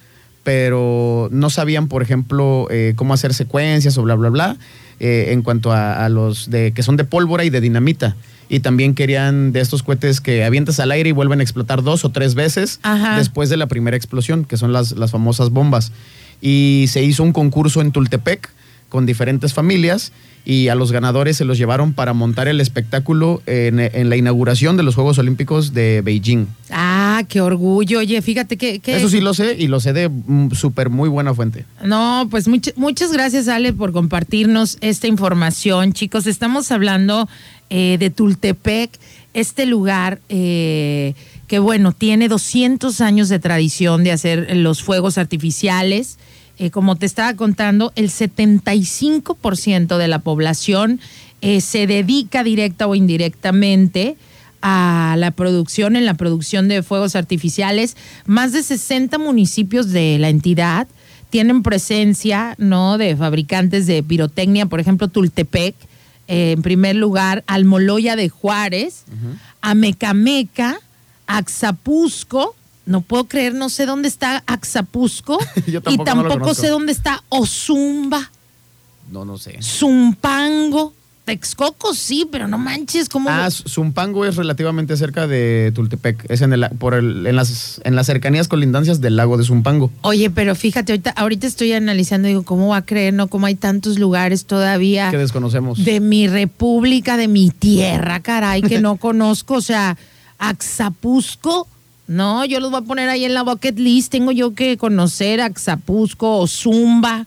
pero no sabían, por ejemplo, eh, cómo hacer secuencias o bla, bla, bla, eh, en cuanto a, a los de, que son de pólvora y de dinamita. Y también querían de estos cohetes que avientas al aire y vuelven a explotar dos o tres veces Ajá. después de la primera explosión, que son las, las famosas bombas. Y se hizo un concurso en Tultepec con diferentes familias y a los ganadores se los llevaron para montar el espectáculo en, en la inauguración de los Juegos Olímpicos de Beijing. Ah, qué orgullo. Oye, fíjate que... que- Eso sí lo sé y lo sé de mm, súper muy buena fuente. No, pues much- muchas gracias, Ale, por compartirnos esta información. Chicos, estamos hablando eh, de Tultepec, este lugar eh, que, bueno, tiene 200 años de tradición de hacer los fuegos artificiales. Eh, como te estaba contando, el 75% de la población eh, se dedica directa o indirectamente a la producción, en la producción de fuegos artificiales. Más de 60 municipios de la entidad tienen presencia, ¿no? De fabricantes de pirotecnia, por ejemplo, Tultepec, eh, en primer lugar, Almoloya de Juárez, Amecameca, Axapusco, no puedo creer, no sé dónde está Axapusco, Yo y tampoco no lo tampoco sé dónde está Ozumba. No, no sé. Zumpango. Texcoco sí, pero no manches, ¿cómo? Ah, Zumpango es relativamente cerca de Tultepec. Es en, el, por el, en, las, en las cercanías colindancias del lago de Zumpango. Oye, pero fíjate, ahorita, ahorita estoy analizando, digo, ¿cómo va a creer, no? ¿Cómo hay tantos lugares todavía Que desconocemos. de mi república, de mi tierra, caray, que no conozco? O sea, Axapusco, no, yo los voy a poner ahí en la bucket list. Tengo yo que conocer Axapusco o Zumba,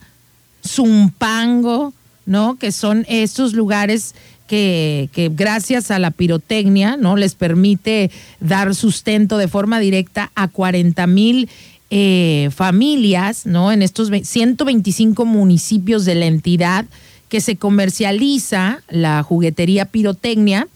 Zumpango, ¿no? Que son estos lugares que, que gracias a la pirotecnia, ¿no? Les permite dar sustento de forma directa a 40 mil eh, familias, ¿no? En estos ve- 125 municipios de la entidad que se comercializa la juguetería pirotecnia.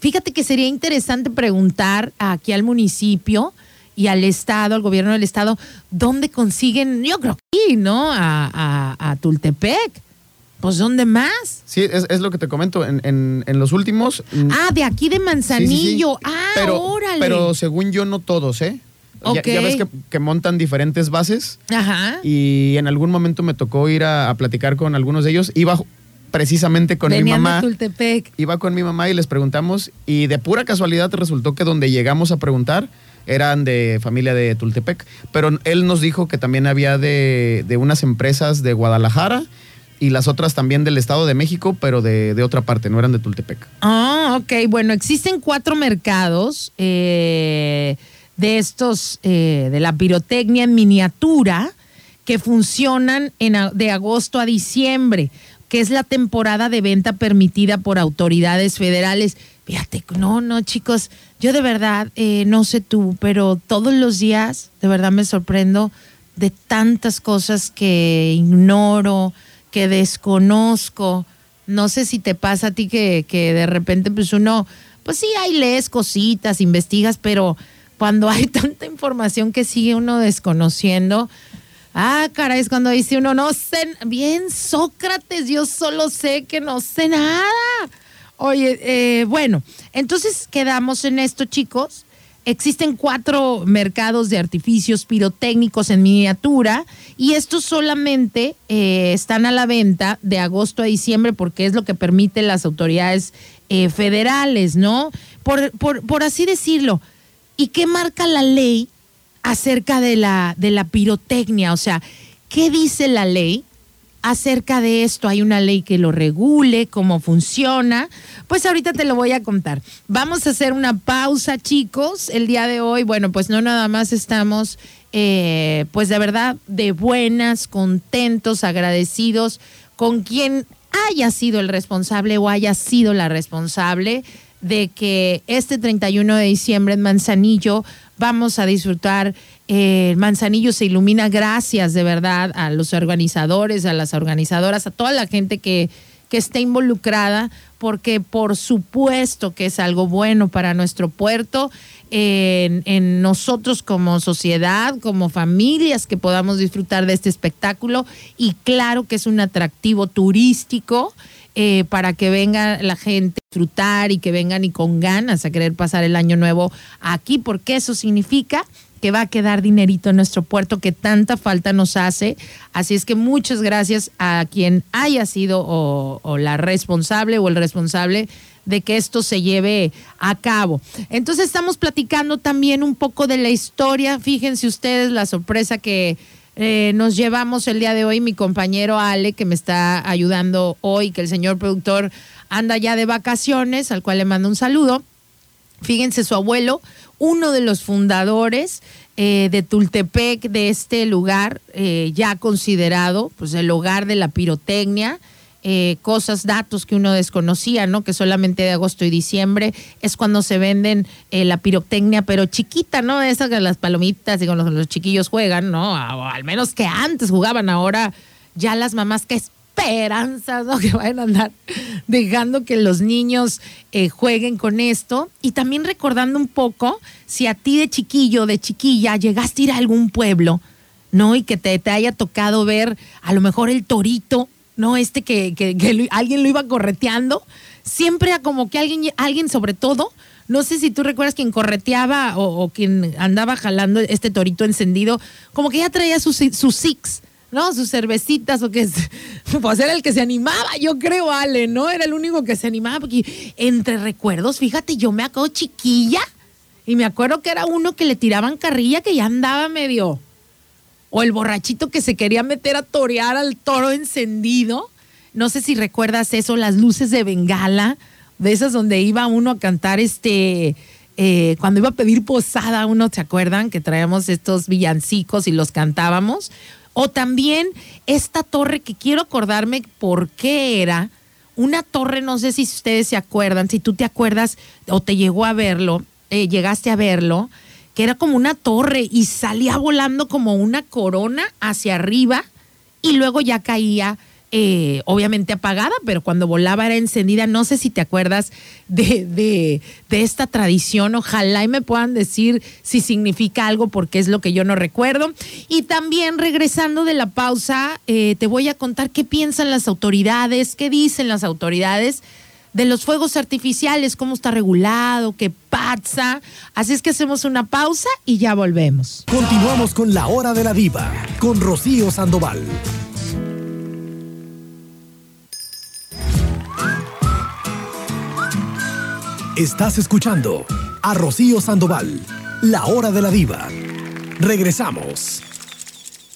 Fíjate que sería interesante preguntar aquí al municipio y al Estado, al gobierno del Estado, ¿dónde consiguen? Yo creo que aquí, ¿no? A, a- a Tultepec. Pues, ¿dónde más? Sí, es, es lo que te comento. En, en- en los últimos. mm, Ah, de aquí de sí, sí, sí. Manzanillo. Ah, pero, órale. Pero según yo, no todos, ¿eh? Ya- Ok. Ya, ves que, que montan diferentes bases. Ajá. Y en algún momento me tocó ir a, a platicar con algunos de ellos. Iba precisamente con mi mamá. de Tultepec. Iba con mi mamá y les preguntamos. Y de pura casualidad resultó que donde llegamos a preguntar eran de familia de Tultepec. Pero él nos dijo que también había de, de unas empresas de Guadalajara y las otras también del Estado de México, pero de, de otra parte, no eran de Tultepec. Ah, ok. Bueno, existen cuatro mercados eh, de estos, eh, de la pirotecnia en miniatura, que funcionan en, de agosto a diciembre, que es la temporada de venta permitida por autoridades federales. Fíjate, no, no, chicos, yo de verdad, eh, no sé tú, pero todos los días, de verdad me sorprendo de tantas cosas que ignoro, que desconozco. No sé si te pasa a ti que, que de repente pues uno, pues sí, ahí lees cositas, investigas, pero cuando hay tanta información que sigue uno desconociendo, ah, caray, es cuando dice uno, no sé, bien Sócrates, yo solo sé que no sé nada. Oye, eh, bueno, entonces quedamos en esto, chicos. Existen cuatro mercados de artificios pirotécnicos en miniatura y estos solamente eh, están a la venta de agosto a diciembre porque es lo que permiten las autoridades eh, federales, ¿no? Por, por, por así decirlo. ¿Y qué marca la ley acerca de la, de la pirotecnia? O sea, ¿qué dice la ley? acerca de esto. Hay una ley que lo regule, cómo funciona. Pues ahorita te lo voy a contar. Vamos a hacer una pausa, chicos. El día de hoy, bueno, pues no nada más estamos, eh, pues de verdad, de buenas, contentos, agradecidos con quien haya sido el responsable o haya sido la responsable de que este 31 de diciembre en Manzanillo vamos a disfrutar. eh, Manzanillo se ilumina gracias de verdad a los organizadores, a las organizadoras, a toda la gente que, que esté involucrada, porque por supuesto que es algo bueno para nuestro puerto, en, nosotros como sociedad, como familias, que podamos disfrutar de este espectáculo y claro que es un atractivo turístico. Eh, para que venga la gente a disfrutar y que vengan y con ganas a querer pasar el año nuevo aquí, porque eso significa que va a quedar dinerito en nuestro puerto que tanta falta nos hace. Así es que muchas gracias a quien haya sido o, la responsable o el responsable de que esto se lleve a cabo. Entonces estamos platicando también un poco de la historia. Fíjense ustedes la sorpresa que eh, nos llevamos el día de hoy, mi compañero Ale, que me está ayudando hoy, que el señor productor anda ya de vacaciones, al cual le mando un saludo. Fíjense, su abuelo, uno de los fundadores eh, de Tultepec, de este lugar eh, ya considerado pues el hogar de la pirotecnia, eh, cosas, datos que uno desconocía, ¿no? Que solamente de agosto y diciembre es cuando se venden la pirotecnia, pero chiquita, ¿no? Esas que las palomitas y con los, los chiquillos juegan, ¿no? Al menos que antes jugaban, ahora ya las mamás que esperanzas, ¿no? Que vayan a andar dejando que los niños eh, jueguen con esto. Y también recordando un poco, si a ti de chiquillo, de chiquilla, llegaste a ir a algún pueblo, ¿no? Y que te, te haya tocado ver a lo mejor el torito, ¿no? Este que, que, alguien lo iba correteando. Siempre era como que alguien, alguien sobre todo, no sé si tú recuerdas quien correteaba o, quien andaba jalando este torito encendido, como que ya traía sus, sus six ¿no? Sus cervecitas o que pues era el que se animaba, yo creo, Ale, ¿no? Era el único que se animaba porque entre recuerdos, fíjate, yo me acuerdo chiquilla y me acuerdo que era uno que le tiraban carrilla que ya andaba medio o el borrachito que se quería meter a torear al toro encendido. No sé si recuerdas eso, las luces de Bengala, de esas donde iba uno a cantar este eh, cuando iba a pedir posada, uno, ¿se acuerdan? Que traíamos estos villancicos y los cantábamos. O también esta torre que quiero acordarme por qué era. Una torre, no sé si ustedes se acuerdan, si tú te acuerdas o te llegó a verlo, eh, llegaste a verlo, que era como una torre y salía volando como una corona hacia arriba y luego ya caía eh, obviamente apagada, pero cuando volaba era encendida. No sé si te acuerdas de, de, esta tradición. Ojalá y me puedan decir si significa algo porque es lo que yo no recuerdo. Y también regresando de la pausa, eh, te voy a contar qué piensan las autoridades, qué dicen las autoridades de los fuegos artificiales, cómo está regulado, qué pasa. Así es que hacemos una pausa y ya volvemos. Continuamos con la hora de la diva, con Rocío Sandoval. Estás escuchando a Rocío Sandoval, la hora de la diva. Regresamos.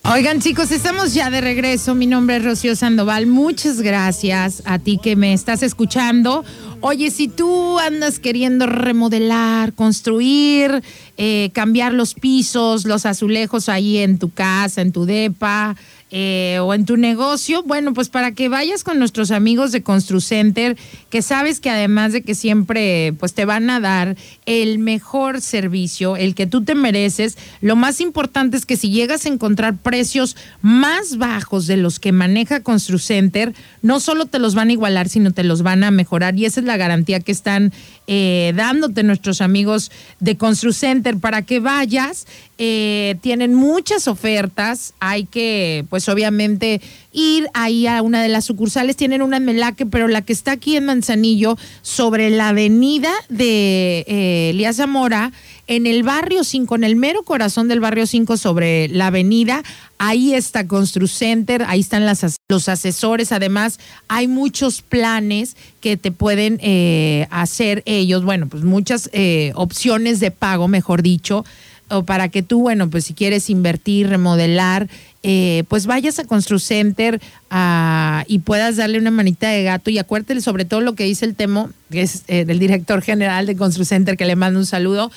Oigan chicos, estamos ya de regreso. Mi nombre es Rocío Sandoval. Muchas gracias a ti que me estás escuchando. Oye, si tú andas queriendo remodelar, construir, eh, cambiar los pisos, los azulejos ahí en tu casa, en tu depa, eh, o en tu negocio, bueno, pues para que vayas con nuestros amigos de ConstruCenter, que sabes que además de que siempre pues te van a dar el mejor servicio, el que tú te mereces, lo más importante es que si llegas a encontrar precios más bajos de los que maneja ConstruCenter, no solo te los van a igualar, sino te los van a mejorar y esa es la garantía que están eh, dándote nuestros amigos de ConstruCenter para que vayas. Eh, tienen muchas ofertas, hay que pues obviamente ir ahí a una de las sucursales. Tienen una en Melaque, pero la que está aquí en Manzanillo, sobre la avenida de eh, Elías Zamora, en el barrio 5, en el mero corazón del barrio 5, sobre la avenida, ahí está ConstruCenter, ahí están los asesores. Además, hay muchos planes que te pueden eh, hacer ellos, bueno, pues muchas eh, opciones de pago, mejor dicho o para que tú, bueno, pues si quieres invertir, remodelar, eh, pues vayas a ConstruCenter ah, y puedas darle una manita de gato y acuérdate sobre todo lo que dice el Temo, que es eh, del director general de ConstruCenter, que le mando un saludo.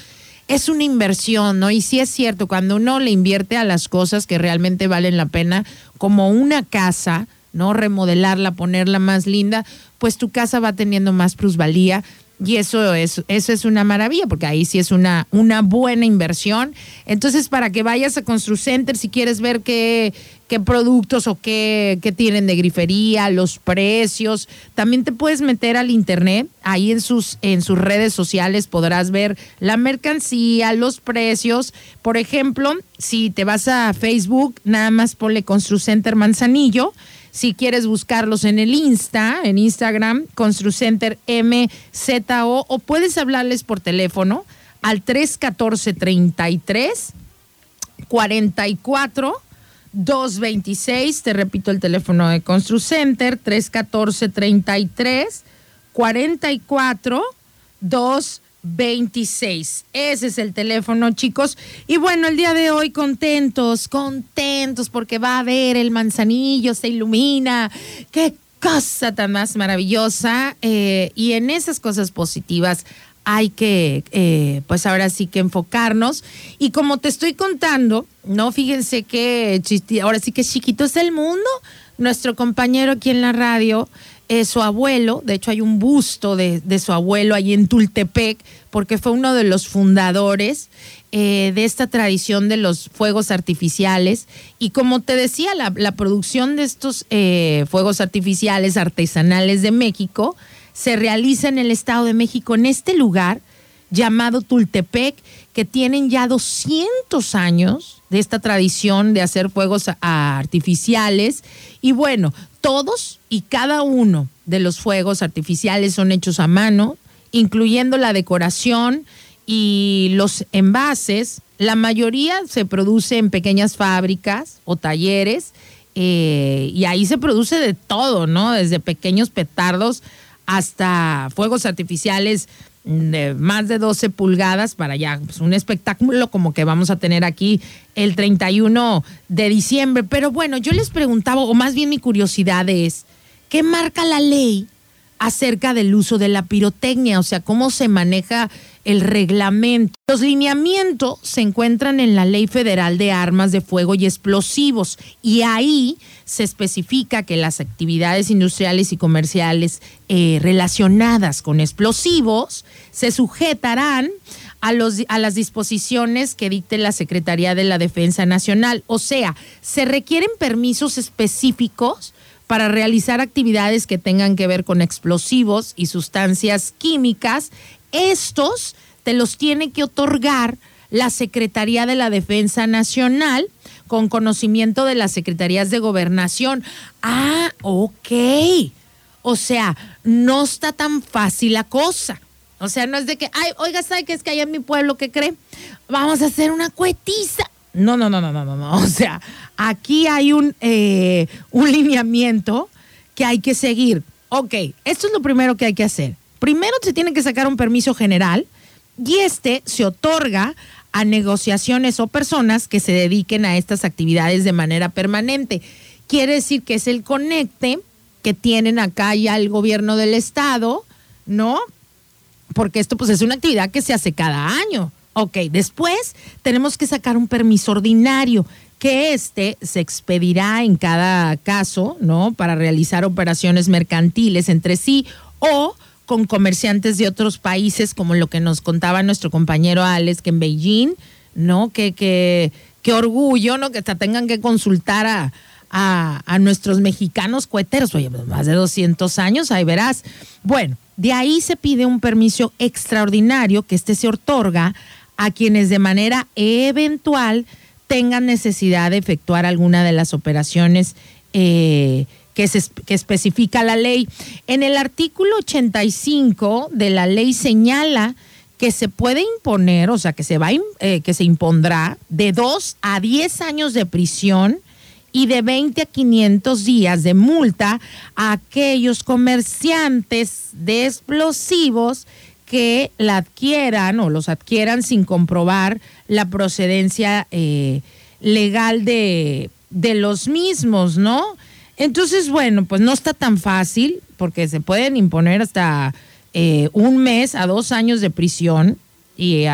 Es una inversión, ¿no? Y sí es cierto, cuando uno le invierte a las cosas que realmente valen la pena, como una casa, ¿no? Remodelarla, ponerla más linda, pues tu casa va teniendo más plusvalía Y eso es, eso es una maravilla, porque ahí sí es una, una buena inversión. Entonces, para que vayas a ConstruCenter, si quieres ver qué, qué productos o qué, qué, tienen de grifería, los precios, también te puedes meter al internet. Ahí en sus, en sus redes sociales podrás ver la mercancía, los precios. Por ejemplo, si te vas a Facebook, nada más ponle ConstruCenter Manzanillo si quieres buscarlos en el Insta, en Instagram, ConstruCenter MZO, o puedes hablarles por teléfono al 314-33 44 226. Te repito el teléfono de ConstruCenter, 314 33 44 226. 26. Ese es el teléfono, chicos. Y bueno, el día de hoy contentos, contentos porque va a ver el manzanillo, se ilumina. Qué cosa tan más maravillosa. Eh, y en esas cosas positivas hay que, eh, pues ahora sí que enfocarnos. Y como te estoy contando, no, fíjense que ahora sí que chiquito es el mundo. Nuestro compañero aquí en la radio su abuelo, de hecho hay un busto de, su abuelo ahí en Tultepec, porque fue uno de los fundadores eh, de esta tradición de los fuegos artificiales. Y como te decía, la, producción de estos eh, fuegos artificiales artesanales de México se realiza en el Estado de México, en este lugar llamado Tultepec, que tienen ya 200 años de esta tradición de hacer fuegos artificiales. Y bueno, todos y cada uno de los fuegos artificiales son hechos a mano, incluyendo la decoración y los envases. La mayoría se produce en pequeñas fábricas o talleres eh, y ahí se produce de todo, ¿no? Desde pequeños petardos hasta fuegos artificiales de más de 12 pulgadas para ya pues, un espectáculo como que vamos a tener aquí el 31 de diciembre. Pero bueno, yo les preguntaba, o más bien mi curiosidad es, ¿qué marca la ley acerca del uso de la pirotecnia? O sea, ¿cómo se maneja el reglamento? Los lineamientos se encuentran en la Ley Federal de Armas de Fuego y Explosivos y ahí se especifica que las actividades industriales y comerciales eh, relacionadas con explosivos se sujetarán a, los, a las disposiciones que dicte la Secretaría de la Defensa Nacional. O sea, se requieren permisos específicos para realizar actividades que tengan que ver con explosivos y sustancias químicas. Estos te los tiene que otorgar la Secretaría de la Defensa Nacional con conocimiento de las secretarías de gobernación. Ah, ok. O sea, no está tan fácil la cosa. O sea, no es de que, ay, oiga, ¿sabe qué es que hay en mi pueblo que cree? Vamos a hacer una cuetiza. No, no, no, no, no, no, no. O sea, aquí hay un, eh, un lineamiento que hay que seguir. Ok, esto es lo primero que hay que hacer. Primero se tiene que sacar un permiso general y este se otorga a negociaciones o personas que se dediquen a estas actividades de manera permanente. Quiere decir que es el conecte que tienen acá ya el gobierno del estado, ¿no? Porque esto pues es una actividad que se hace cada año. Ok, después tenemos que sacar un permiso ordinario que este se expedirá en cada caso, ¿no? Para realizar operaciones mercantiles entre sí o con comerciantes de otros países, como lo que nos contaba nuestro compañero Alex, que en Beijing, ¿no? Que, que, orgullo, ¿no? Que hasta tengan que consultar a, a, nuestros mexicanos cueteros. Oye, pues, más de 200 años, ahí verás. Bueno, de ahí se pide un permiso extraordinario que este se otorga a quienes de manera eventual tengan necesidad de efectuar alguna de las operaciones eh, que, se, que especifica la ley. En el artículo 85 de la ley señala que se puede imponer, o sea, que se, va, eh, que se impondrá de 2 a 10 años de prisión y de 20 a 500 días de multa a aquellos comerciantes de explosivos que la adquieran o los adquieran sin comprobar la procedencia eh, legal de, de los mismos, ¿no? Entonces, bueno, pues no está tan fácil porque se pueden imponer hasta eh, un mes a dos años de prisión y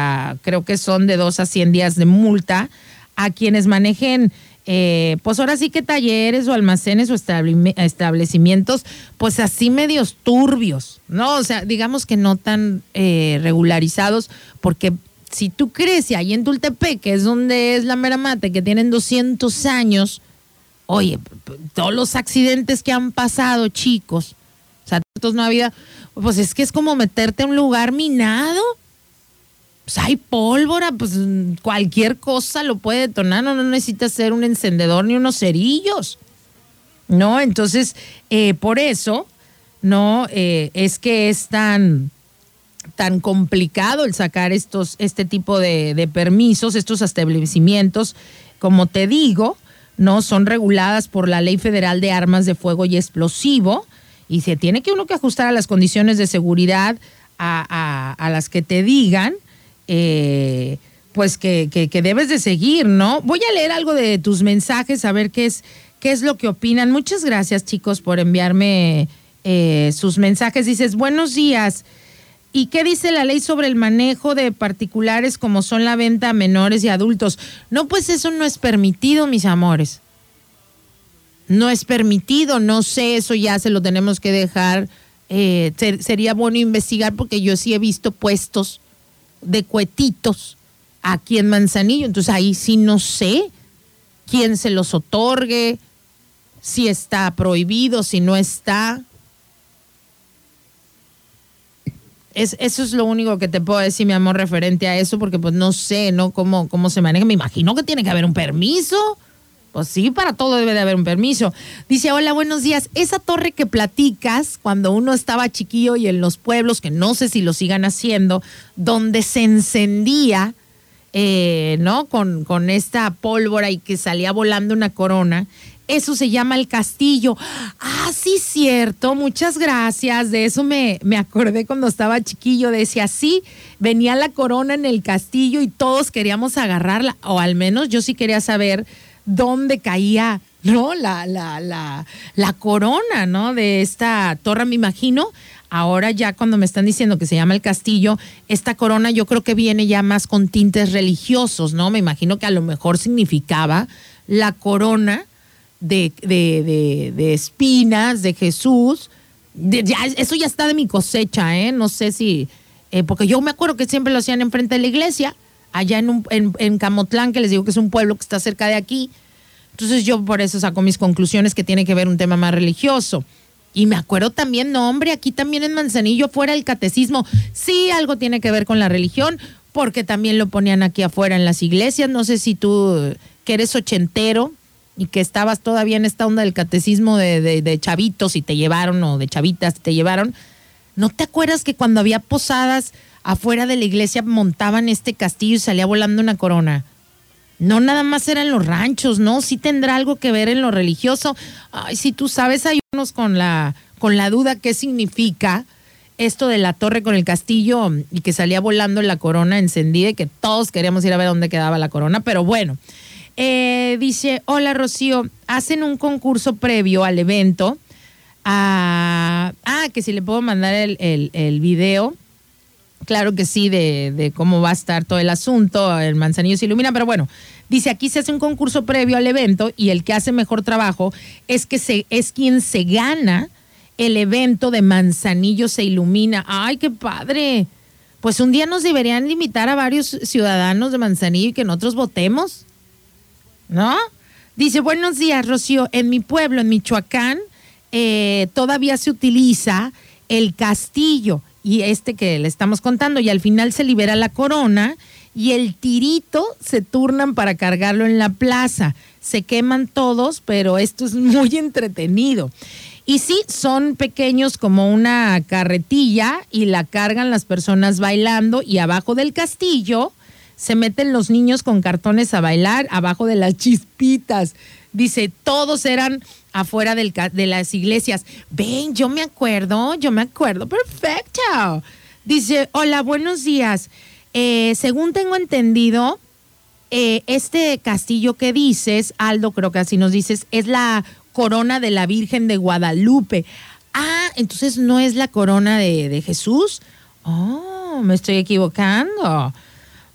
creo que son de dos a cien días de multa a quienes manejen eh, pues ahora sí que talleres o almacenes o establecimientos, pues así medios turbios, ¿no? O sea, digamos que no tan regularizados, porque si tú crees, y ahí en Tultepec, que es donde es la Meramate, que tienen 200 años, oye, todos los accidentes que han pasado, chicos, o sea, no había, pues es que es como meterte a un lugar minado pues hay pólvora, pues cualquier cosa lo puede detonar, no, no necesita ser un encendedor ni unos cerillos. ¿No? Entonces, eh, por eso, ¿no? Eh, es que es tan, tan complicado el sacar estos, este tipo de, permisos, estos establecimientos, como te digo, ¿no? Son reguladas por la Ley Federal de Armas de Fuego y Explosivo y se tiene que uno que ajustar a las condiciones de seguridad a, las que te digan eh, pues que, que, debes de seguir, ¿no? Voy a leer algo de tus mensajes, a ver qué es, qué es lo que opinan. Muchas gracias, chicos, por enviarme eh, sus mensajes. Dices, buenos días. ¿Y qué dice la ley sobre el manejo de particulares como son la venta a menores y adultos? No, pues eso no es permitido, mis amores. No es permitido, no sé, eso ya se lo tenemos que dejar. Eh, sería bueno investigar porque yo sí he visto puestos de cuetitos aquí en Manzanillo. Entonces ahí sí no sé quién se los otorgue, si está prohibido, si no está. Es, eso es lo único que te puedo decir, mi amor, referente a eso, porque pues no sé, ¿no? Cómo, cómo se maneja. Me imagino que tiene que haber un permiso. Pues sí, para todo debe de haber un permiso. Dice, hola, buenos días. Esa torre que platicas cuando uno estaba chiquillo y en los pueblos, que no sé si lo sigan haciendo, donde se encendía, eh, ¿no? Con, con esta pólvora y que salía volando una corona. Eso se llama el castillo. Ah, sí, cierto. Muchas gracias. De eso me, me acordé cuando estaba chiquillo. Decía, sí, venía la corona en el castillo y todos queríamos agarrarla. O al menos yo sí quería saber dónde caía, ¿no? La, la, la, la corona, ¿no? De esta torre, me imagino. Ahora ya cuando me están diciendo que se llama el castillo, esta corona yo creo que viene ya más con tintes religiosos, ¿no? Me imagino que a lo mejor significaba la corona de, de, de, espinas de Jesús. eso ya está de mi cosecha, ¿eh? No sé si, eh, porque yo me acuerdo que siempre lo hacían enfrente de la iglesia allá en, un, en, Camotlán, que les digo que es un pueblo que está cerca de aquí. Entonces yo por eso saco mis conclusiones que tiene que ver un tema más religioso. Y me acuerdo también, no hombre, aquí también en Manzanillo fuera el catecismo, sí algo tiene que ver con la religión, porque también lo ponían aquí afuera en las iglesias. No sé si tú, que eres ochentero y que estabas todavía en esta onda del catecismo de, de, de chavitos y te llevaron, o de chavitas te llevaron. ¿No te acuerdas que cuando había posadas afuera de la iglesia montaban este castillo y salía volando una corona. No nada más eran los ranchos, ¿no? Sí tendrá algo que ver en lo religioso. Ay, si tú sabes, hay unos con la, con la duda qué significa esto de la torre con el castillo y que salía volando la corona encendida y que todos queríamos ir a ver dónde quedaba la corona, pero bueno. Eh, dice, hola Rocío, hacen un concurso previo al evento. ah, que si le puedo mandar el, el, el video Claro que sí, de, cómo va a estar todo el asunto, el manzanillo se ilumina, pero bueno, dice aquí se hace un concurso previo al evento y el que hace mejor trabajo es que se, es quien se gana el evento de Manzanillo se ilumina. ¡Ay, qué padre! Pues un día nos deberían invitar a varios ciudadanos de Manzanillo y que nosotros votemos, ¿no? Dice, buenos días, Rocío. En mi pueblo, en Michoacán, eh, todavía se utiliza el castillo y este que le estamos contando, y al final se libera la corona y el tirito se turnan para cargarlo en la plaza. Se queman todos, pero esto es muy entretenido. Y sí, son pequeños como una carretilla y la cargan las personas bailando y abajo del castillo se meten los niños con cartones a bailar, abajo de las chispitas. Dice, todos eran afuera de las iglesias. Ven, yo me acuerdo, yo me acuerdo, perfecto. Dice, hola, buenos días. Eh, según tengo entendido, eh, este castillo que dices, Aldo, creo que así nos dices, es la corona de la Virgen de Guadalupe. Ah, entonces no es la corona de Jesús. Oh, me estoy equivocando.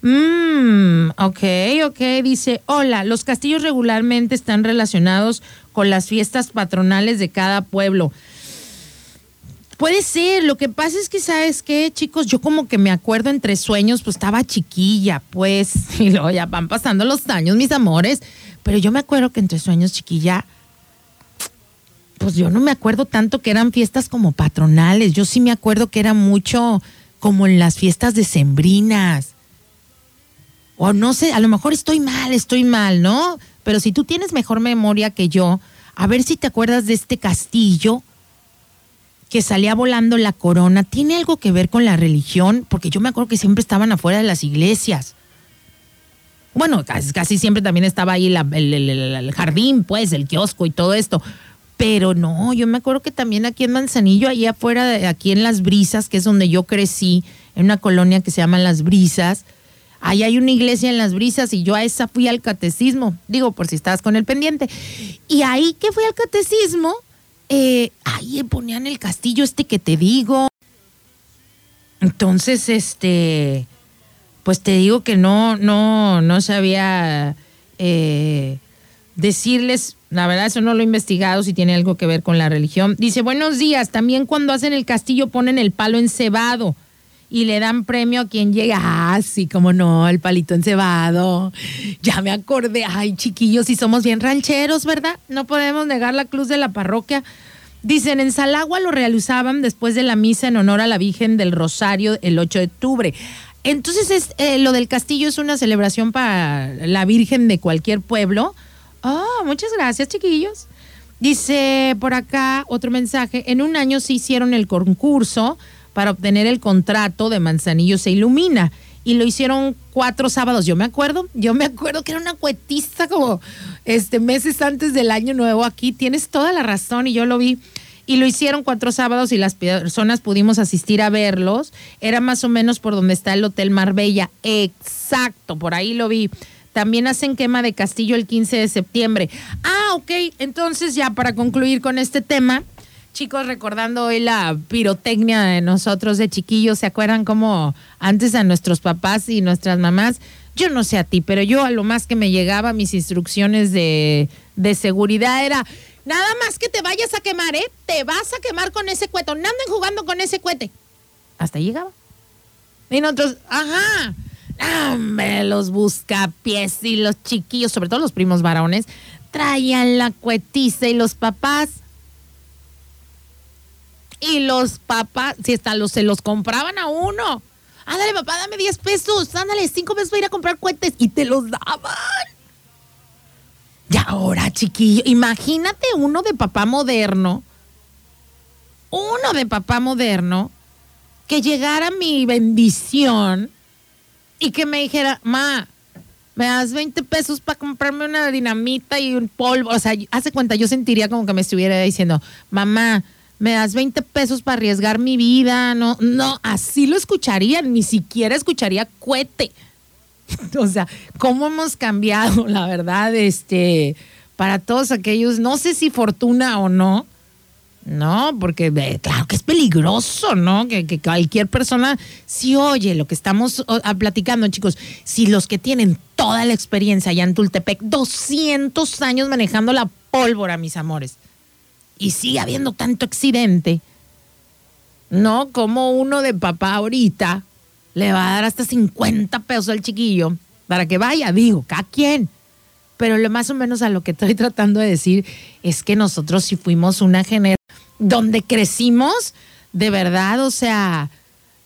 Mmm, ok, ok. Dice, hola, los castillos regularmente están relacionados con las fiestas patronales de cada pueblo. Puede ser, lo que pasa es que, ¿sabes qué, chicos? Yo como que me acuerdo entre sueños, pues estaba chiquilla, pues, y luego ya van pasando los años, mis amores, pero yo me acuerdo que entre sueños, chiquilla, pues yo no me acuerdo tanto que eran fiestas como patronales, yo sí me acuerdo que era mucho como en las fiestas decembrinas. O no sé, a lo mejor estoy mal, estoy mal, ¿no? Pero si tú tienes mejor memoria que yo, a ver si te acuerdas de este castillo que salía volando la corona, ¿tiene algo que ver con la religión? Porque yo me acuerdo que siempre estaban afuera de las iglesias. Bueno, casi, siempre también estaba ahí el, jardín, pues, el kiosco y todo esto. Pero no, yo me acuerdo que también aquí en Manzanillo, ahí afuera, aquí en Las Brisas, que es donde yo crecí, en una colonia que se llama Las Brisas, ahí hay una iglesia en Las Brisas y yo a esa fui al catecismo, digo, por si estabas con el pendiente. Y ahí que fui al catecismo, eh, ahí ponían el castillo este que te digo. Entonces, este, pues te digo que no, no, no sabía eh, decirles, la verdad eso no lo he investigado si tiene algo que ver con la religión. Dice, buenos días, también cuando hacen el castillo ponen el palo encebado y le dan premio a quien llega. Ah, sí, como no, el palito encebado. Ya me acordé. Ay, chiquillos, si somos bien rancheros, ¿verdad? No podemos negar la cruz de la parroquia. Dicen, en Salagua lo realizaban después de la misa en honor a la Virgen del Rosario el 8 de octubre. Entonces, es, eh, lo del castillo es una celebración para la Virgen de cualquier pueblo. Oh, muchas gracias, chiquillos. Dice por acá otro mensaje. En un año se hicieron el concurso para obtener el contrato de Manzanillo se ilumina. Y lo hicieron cuatro sábados. Yo me acuerdo, yo me acuerdo que era una cuetista como este meses antes del año nuevo aquí. Tienes toda la razón y yo lo vi. Y lo hicieron cuatro sábados y las personas pudimos asistir a verlos. Era más o menos por donde está el Hotel Marbella. Exacto, por ahí lo vi. También hacen quema de castillo el 15 de septiembre. Ah, ok. Entonces ya para concluir con este tema, Chicos, recordando hoy la pirotecnia de nosotros de chiquillos, ¿se acuerdan cómo antes a nuestros papás y nuestras mamás? Yo no sé a ti, pero yo a lo más que me llegaba mis instrucciones de, de seguridad era, nada más que te vayas a quemar, ¿eh? Te vas a quemar con ese cueto, no anden jugando con ese cuete. Hasta llegaba. Y nosotros, ajá, hombre, los buscapiés y los chiquillos, sobre todo los primos varones, traían la cuetiza y los papás y los papás, si hasta los, se los compraban a uno. Ándale, papá, dame 10 pesos. Ándale, 5 pesos para ir a comprar cohetes. Y te los daban. Y ahora, chiquillo, imagínate uno de papá moderno. Uno de papá moderno. Que llegara mi bendición. Y que me dijera, ma, me das 20 pesos para comprarme una dinamita y un polvo. O sea, hace cuenta, yo sentiría como que me estuviera diciendo, mamá, me das 20 pesos para arriesgar mi vida, no, no, así lo escucharía, ni siquiera escucharía cuete. o sea, cómo hemos cambiado, la verdad, este, para todos aquellos, no sé si fortuna o no, no, porque claro que es peligroso, ¿no? Que, que, cualquier persona, si oye lo que estamos platicando, chicos, si los que tienen toda la experiencia allá en Tultepec, 200 años manejando la pólvora, mis amores y sigue habiendo tanto accidente, ¿no? Como uno de papá ahorita le va a dar hasta 50 pesos al chiquillo para que vaya, digo, cada quien. Pero lo más o menos a lo que estoy tratando de decir es que nosotros si fuimos una generación donde crecimos, de verdad, o sea,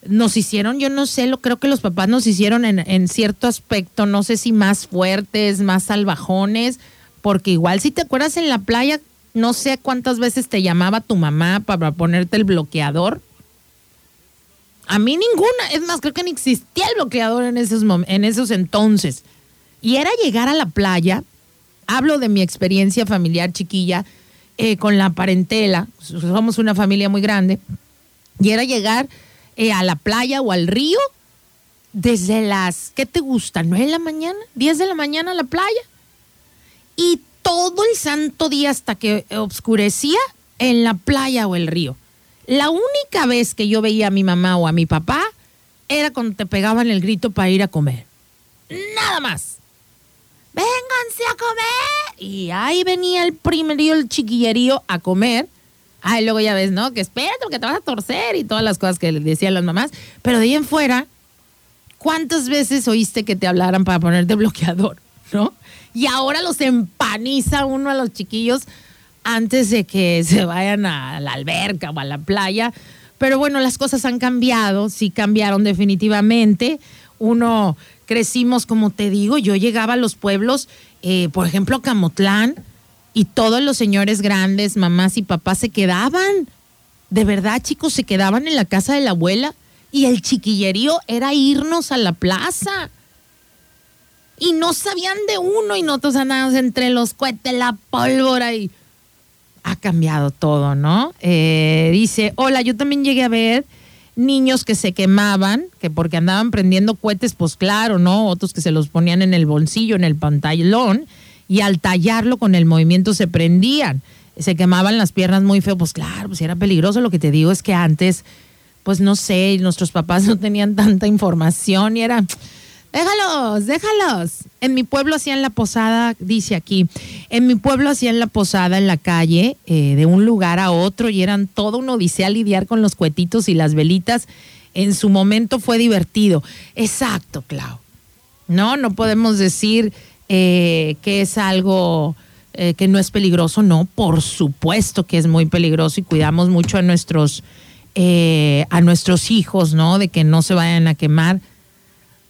nos hicieron, yo no sé, lo creo que los papás nos hicieron en cierto aspecto, no sé si más fuertes, más salvajones, porque igual si te acuerdas en la playa no sé cuántas veces te llamaba tu mamá para ponerte el bloqueador. A mí ninguna. Es más, creo que ni existía el bloqueador en esos, en esos entonces. Y era llegar a la playa. Hablo de mi experiencia familiar chiquilla eh, con la parentela. Somos una familia muy grande. Y era llegar eh, a la playa o al río desde las, ¿qué te gusta? ¿9 de la mañana? ¿10 de la mañana a la playa? Y todo el santo día hasta que oscurecía en la playa o el río. La única vez que yo veía a mi mamá o a mi papá era cuando te pegaban el grito para ir a comer. nada más. Vénganse a comer. Y ahí venía el primerío, el chiquillerío a comer. Ay, luego ya ves, ¿no? Que espérate porque te vas a torcer y todas las cosas que le decían las mamás. Pero de ahí en fuera, ¿cuántas veces oíste que te hablaran para ponerte bloqueador? ¿No? Y ahora los empaniza uno a los chiquillos antes de que se vayan a la alberca o a la playa. Pero bueno, las cosas han cambiado, sí cambiaron definitivamente. Uno crecimos, como te digo, yo llegaba a los pueblos, eh, por ejemplo, a Camotlán, y todos los señores grandes, mamás y papás se quedaban. De verdad, chicos, se quedaban en la casa de la abuela. Y el chiquillerío era irnos a la plaza. Y no sabían de uno y nosotros andábamos entre los cohetes, la pólvora y ha cambiado todo, ¿no? Eh, dice, hola, yo también llegué a ver niños que se quemaban, que porque andaban prendiendo cohetes, pues claro, ¿no? Otros que se los ponían en el bolsillo, en el pantalón, y al tallarlo con el movimiento se prendían. Se quemaban las piernas muy feo, pues claro, pues era peligroso. Lo que te digo es que antes, pues no sé, nuestros papás no tenían tanta información y era Déjalos, déjalos. En mi pueblo hacían la posada, dice aquí, en mi pueblo hacían la posada en la calle, eh, de un lugar a otro, y eran todo un odisea lidiar con los cuetitos y las velitas. En su momento fue divertido. Exacto, Clau. No, no podemos decir eh, que es algo eh, que no es peligroso. No, por supuesto que es muy peligroso y cuidamos mucho a nuestros, a nuestros hijos, ¿no? De que no se vayan a quemar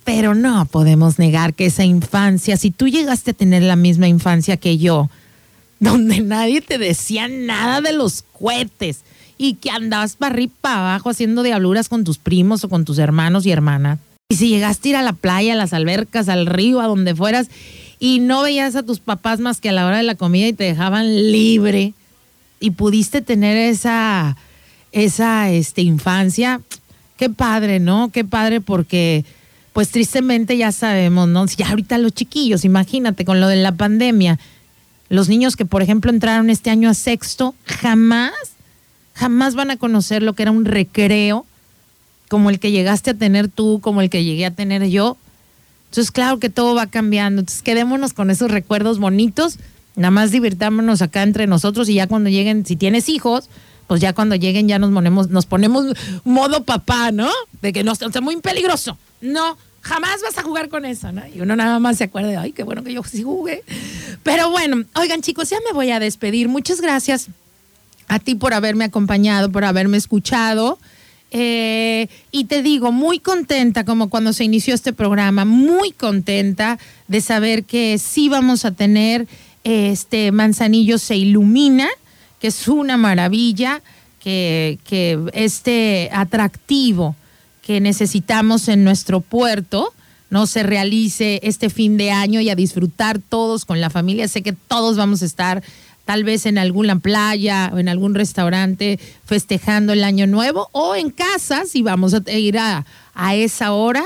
pero no podemos negar que esa infancia, si tú llegaste a tener la misma infancia que yo, donde nadie te decía nada de los cohetes y que andabas para arriba para abajo haciendo diabluras con tus primos o con tus hermanos y hermanas. Y si llegaste a ir a la playa, a las albercas, al río, a donde fueras, y no veías a tus papás más que a la hora de la comida y te dejaban libre, y pudiste tener esa, esa este, infancia, qué padre, ¿no? Qué padre porque pues tristemente ya sabemos, ¿no? Ya ahorita los chiquillos, imagínate con lo de la pandemia, los niños que por ejemplo entraron este año a sexto, jamás, jamás van a conocer lo que era un recreo como el que llegaste a tener tú, como el que llegué a tener yo. Entonces, claro que todo va cambiando. Entonces, quedémonos con esos recuerdos bonitos, nada más divirtámonos acá entre nosotros y ya cuando lleguen, si tienes hijos, pues ya cuando lleguen ya nos ponemos, nos ponemos modo papá, ¿no? De que no sea muy peligroso. No, jamás vas a jugar con eso, ¿no? Y uno nada más se acuerda de, ay, qué bueno que yo sí jugué. Pero bueno, oigan chicos, ya me voy a despedir. Muchas gracias a ti por haberme acompañado, por haberme escuchado. Eh, y te digo, muy contenta como cuando se inició este programa, muy contenta de saber que sí vamos a tener este Manzanillo se ilumina, que es una maravilla, que, que este atractivo que necesitamos en nuestro puerto no se realice este fin de año y a disfrutar todos con la familia. Sé que todos vamos a estar tal vez en alguna playa o en algún restaurante festejando el año nuevo o en casa si vamos a ir a, esa hora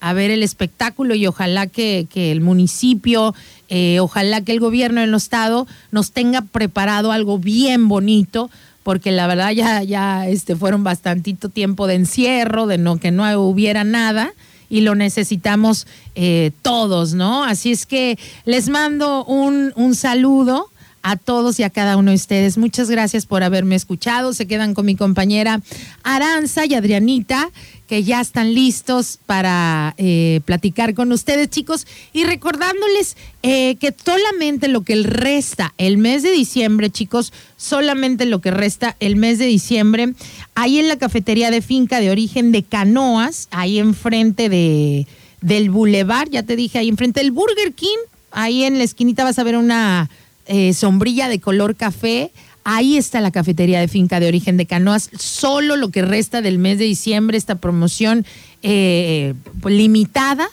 a ver el espectáculo y ojalá que, el municipio, eh, ojalá que el gobierno del estado nos tenga preparado algo bien bonito porque la verdad ya, ya este, fueron bastantito tiempo de encierro, de no que no hubiera nada y lo necesitamos eh, todos, ¿no? Así es que les mando un, un saludo a todos y a cada uno de ustedes. Muchas gracias por haberme escuchado. Se quedan con mi compañera Aranza y Adrianita que ya están listos para eh, platicar con ustedes, chicos, y recordándoles eh, que solamente lo que resta el mes de diciembre, chicos, solamente lo que resta el mes de diciembre, ahí en la cafetería de finca de origen de Canoas, ahí enfrente de, del Boulevard, ya te dije, ahí enfrente del Burger King, ahí en la esquinita vas a ver una eh, sombrilla de color café Ahí está la cafetería de finca de origen de Canoas. Solo lo que resta del mes de diciembre, esta promoción eh, pues, limitada.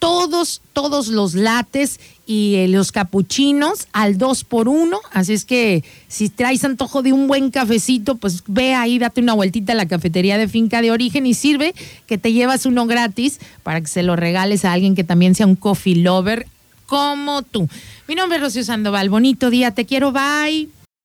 Todos, todos los lates y eh, los capuchinos al 2 por 1 Así es que si traes antojo de un buen cafecito, pues ve ahí, date una vueltita a la cafetería de finca de origen y sirve que te llevas uno gratis para que se lo regales a alguien que también sea un coffee lover como tú. Mi nombre es Rocío Sandoval. Bonito día, te quiero, bye.